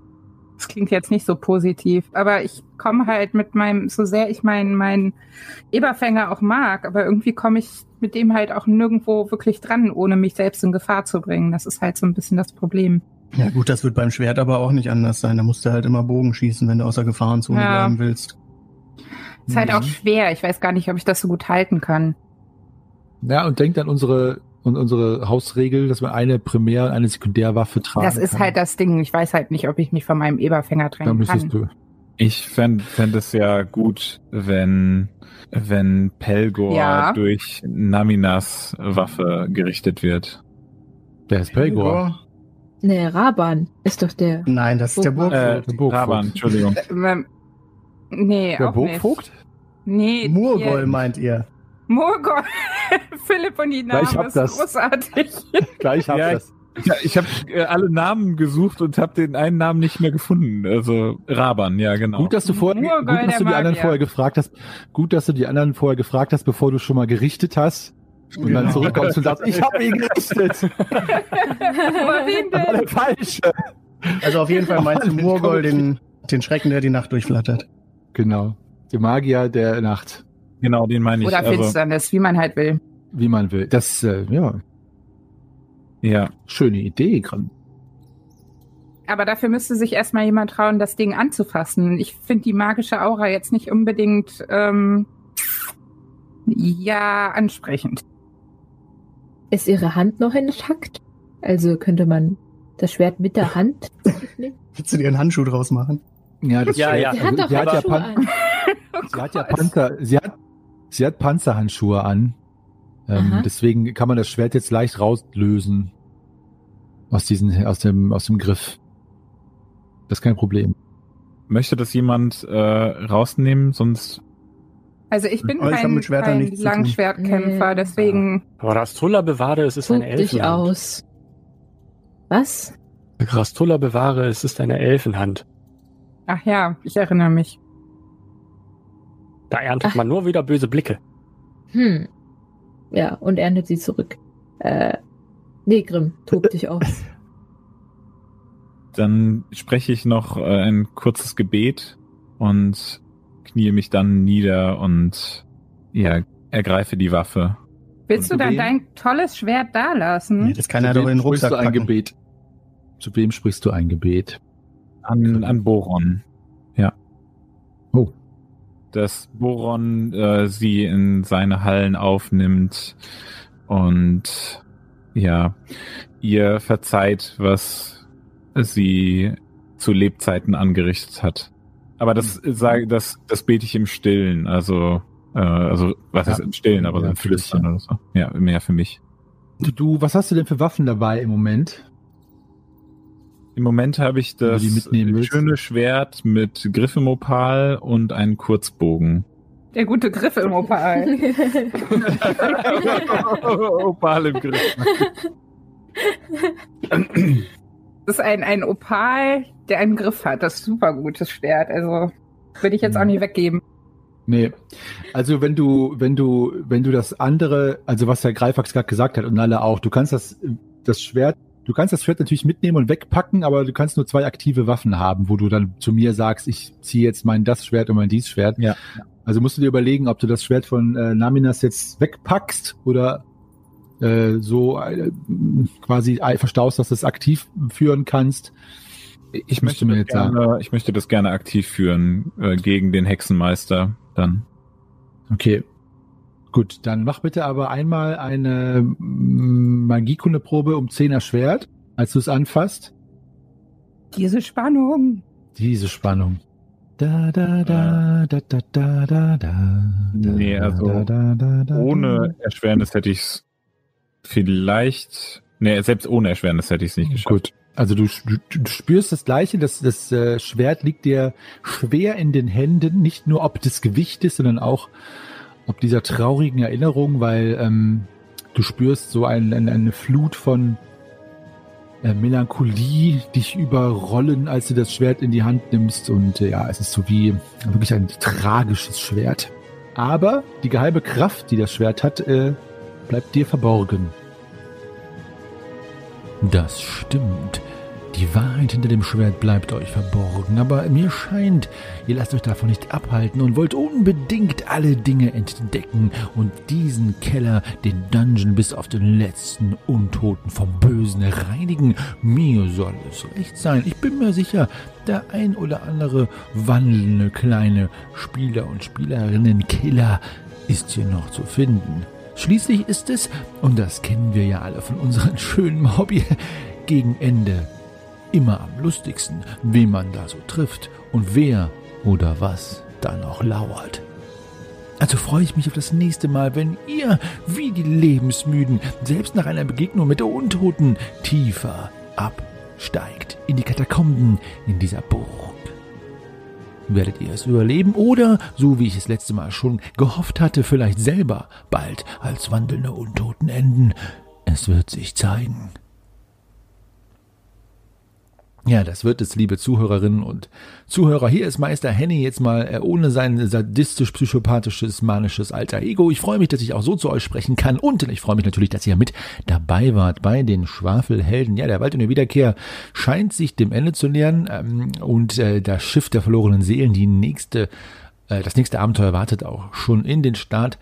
Das klingt jetzt nicht so positiv, aber ich komme halt mit meinem, so sehr ich meinen meinen Eberfänger auch mag, aber irgendwie komme ich mit dem halt auch nirgendwo wirklich dran, ohne mich selbst in Gefahr zu bringen. Das ist halt so ein bisschen das Problem. Ja gut, das wird beim Schwert aber auch nicht anders sein. Da musst du halt immer Bogen schießen, wenn du außer Gefahrenzone Ja. bleiben willst. Ist halt Mhm. auch schwer. Ich weiß gar nicht, ob ich das so gut halten kann. Ja, und denkt an unsere, und unsere Hausregel, dass man eine Primär- und eine Sekundärwaffe tragen Das ist kann. halt das Ding. Ich weiß halt nicht, ob ich mich von meinem Eberfänger Da trennen müsstest kann. du. Ich fände fänd es ja gut, wenn, wenn Pelgor Ja. durch Naminas Waffe gerichtet wird. Der ist Pelgor. Nee, Raban ist doch der. Nein, das ist der Burgvogt. Burgvogt. der Burgvogt. Raban, Entschuldigung. Ähm, nee, Der auch Burgvogt? nicht. Nee, Murgol meint ihr. Murgol. [LAUGHS] Philipp und die Namen hab ist das. großartig. [LAUGHS] Gleich hab Ja, das. Ja, ich habe äh, alle Namen gesucht und habe den einen Namen nicht mehr gefunden. Also Raban, ja genau. Gut, dass du vorher, Murgol, gut, dass du die anderen vorher gefragt hast. Gut, dass du die anderen vorher gefragt hast, bevor du schon mal gerichtet hast. Und dann Genau. zurückkommst und sagst, ich habe ihn gerichtet. [LAUGHS] Aber wen Das war denn? der falsche. Also auf jeden Fall meinst du Murgol, den, den Schrecken, der die Nacht durchflattert. Genau. Der Magier der Nacht. Genau, den meine ich. Oder also, Finsternis, wie man halt will. Wie man will. Das, äh, ja, ja, schöne Idee, Grimm. Aber dafür müsste sich erstmal jemand trauen, das Ding anzufassen. Ich finde die magische Aura jetzt nicht unbedingt ähm, ja ansprechend. Ist ihre Hand noch intakt? Also könnte man das Schwert mit der Hand nehmen? [LAUGHS] Willst du dir einen Handschuh draus machen? Ja, das Ja, Schwert- ja. Sie hat doch sie hat ja, Pan an. [LAUGHS] sie hat ja Panzer, sie hat, sie hat Panzerhandschuhe an. Ähm, deswegen kann man das Schwert jetzt leicht rauslösen. Aus diesen, aus dem, aus dem Griff. Das ist kein Problem. möchte das jemand äh, rausnehmen, sonst Also ich bin Aber ich kein, kein. Langschwertkämpfer, Nee. deswegen Rastulla bewahre, es ist Tob eine dich Elfenhand. aus. Was? Rastulla bewahre, es ist eine Elfenhand. ach ja, ich erinnere mich. Da erntet Ach. man nur wieder böse Blicke. Hm. Ja, und erntet sie zurück. Äh, nee, Grimm, tob dich aus. [LAUGHS] dann spreche ich noch äh, ein kurzes Gebet und knie mich dann nieder und ja, ergreife die Waffe. Willst du dann dein tolles Schwert da lassen? Nee, das kann er doch in den Rucksack du ein packen. Gebet? Zu wem sprichst du ein Gebet? An, an Boron. Ja. Oh. Dass Boron äh, sie in seine Hallen aufnimmt und ja, ihr verzeiht, was sie zu Lebzeiten angerichtet hat. Aber das sage, das, das bete ich im Stillen, also, äh, also was Ja. heißt im Stillen, aber Ja, so im dich, Flüstern oder so. Ja, mehr für mich. Du, was hast du denn für Waffen dabei im Moment? Im Moment habe ich das die mitnehmen willst. schöne Schwert mit Griff im Opal und einen Kurzbogen. Der gute Griff im Opal. [LAUGHS] Opal im Griff. Das ist ein, ein Opal, der einen Griff hat. Das ist super gutes Schwert. Also würde ich jetzt auch nicht weggeben. Nee. Also wenn du, wenn du, wenn du das andere, also was der Greifax gerade gesagt hat und alle auch, du kannst das, das Schwert, du kannst das Schwert natürlich mitnehmen und wegpacken, aber du kannst nur zwei aktive Waffen haben, wo du dann zu mir sagst, ich ziehe jetzt mein das Schwert und mein dies Schwert. Ja. Also musst du dir überlegen, ob du das Schwert von äh, Naminas jetzt wegpackst oder äh, so äh, quasi verstaust, dass du es aktiv führen kannst. Ich möchte, mir das jetzt sagen. gerne, ich möchte das gerne aktiv führen äh, gegen den Hexenmeister dann. Okay. Gut, dann mach bitte aber einmal eine mm, Magiekundeprobe um 10er Schwert, als du es anfasst. Diese Spannung. Diese Spannung. Da, da, da, da, da, da, da, da. Nee, also da, da, da, da, Ohne Erschwernis hätte ich es vielleicht. Nee, selbst ohne Erschwernis hätte ich es nicht geschafft. Gut. Also du, du, du spürst das Gleiche, das, das äh, Schwert liegt dir schwer in den Händen, nicht nur ob des Gewichtes, sondern auch ob dieser traurigen Erinnerung, weil ähm, du spürst so ein, ein, eine Flut von äh, Melancholie dich überrollen, als du das Schwert in die Hand nimmst und äh, ja, es ist so wie wirklich ein tragisches Schwert. Aber die geheime Kraft, die das Schwert hat, äh, bleibt dir verborgen. Das stimmt. Die Wahrheit hinter dem Schwert bleibt euch verborgen, aber mir scheint, ihr lasst euch davon nicht abhalten und wollt unbedingt alle Dinge entdecken und diesen Keller, den Dungeon bis auf den letzten Untoten vom Bösen reinigen. Mir soll es recht sein. Ich bin mir sicher, der ein oder andere wandelnde kleine Spieler und Spielerinnen-Killer ist hier noch zu finden. Schließlich ist es, und das kennen wir ja alle von unserem schönen Hobby, gegen Ende immer am lustigsten, wen man da so trifft und wer oder was da noch lauert. Also freue ich mich auf das nächste Mal, wenn ihr, wie die Lebensmüden, selbst nach einer Begegnung mit der Untoten, tiefer absteigt in die Katakomben in dieser Burg. Werdet ihr es überleben oder, so wie ich es letzte Mal schon gehofft hatte, vielleicht selber bald als wandelnde Untoten enden? Es wird sich zeigen. Ja, das wird es, liebe Zuhörerinnen und Zuhörer. Hier ist Meister Henny jetzt mal äh, ohne sein sadistisch-psychopathisches, manisches alter Ego. Ich freue mich, dass ich auch so zu euch sprechen kann und ich freue mich natürlich, dass ihr mit dabei wart bei den Schwafelhelden. Ja, der Wald und der Wiederkehr scheint sich dem Ende zu nähern ähm, und äh, das Schiff der verlorenen Seelen, die nächste, äh, das nächste Abenteuer wartet auch schon in den Start.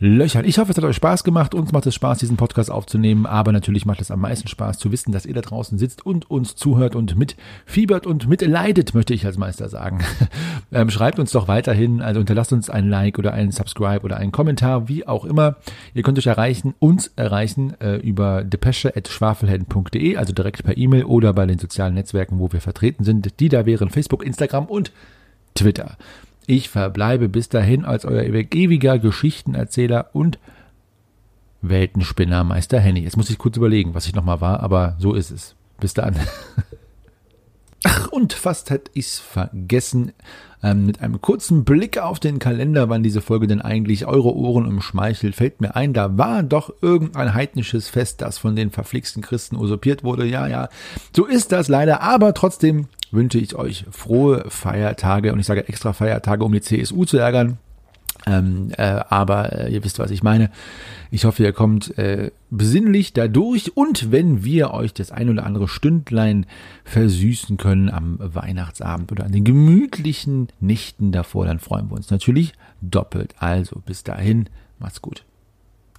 Löchern. Ich hoffe, es hat euch Spaß gemacht. Uns macht es Spaß, diesen Podcast aufzunehmen. Aber natürlich macht es am meisten Spaß zu wissen, dass ihr da draußen sitzt und uns zuhört und mitfiebert und mitleidet, möchte ich als Meister sagen. [LAUGHS] ähm, schreibt uns doch weiterhin, also hinterlasst uns ein Like oder einen Subscribe oder einen Kommentar, wie auch immer. Ihr könnt euch erreichen, uns erreichen äh, über depesche.schwafelhelden.de, also direkt per E-Mail oder bei den sozialen Netzwerken, wo wir vertreten sind. Die da wären Facebook, Instagram und Twitter. Ich verbleibe bis dahin als euer ewiger Geschichtenerzähler und Weltenspinner Meister Henny. Jetzt muss ich kurz überlegen, was ich nochmal war, aber so ist es. Bis dann. [LAUGHS] Ach, und fast hätte ich's vergessen. Ähm, mit einem kurzen Blick auf den Kalender, wann diese Folge denn eigentlich eure Ohren umschmeichelt, fällt mir ein, da war doch irgendein heidnisches Fest, das von den verflixten Christen usurpiert wurde. Ja, ja, so ist das leider, aber trotzdem wünsche ich euch frohe Feiertage und ich sage extra Feiertage, um die CSU zu ärgern. Ähm, äh, aber äh, ihr wisst, was ich meine. Ich hoffe, ihr kommt äh, besinnlich dadurch und wenn wir euch das ein oder andere Stündlein versüßen können am Weihnachtsabend oder an den gemütlichen Nächten davor, dann freuen wir uns natürlich doppelt. Also bis dahin, macht's gut.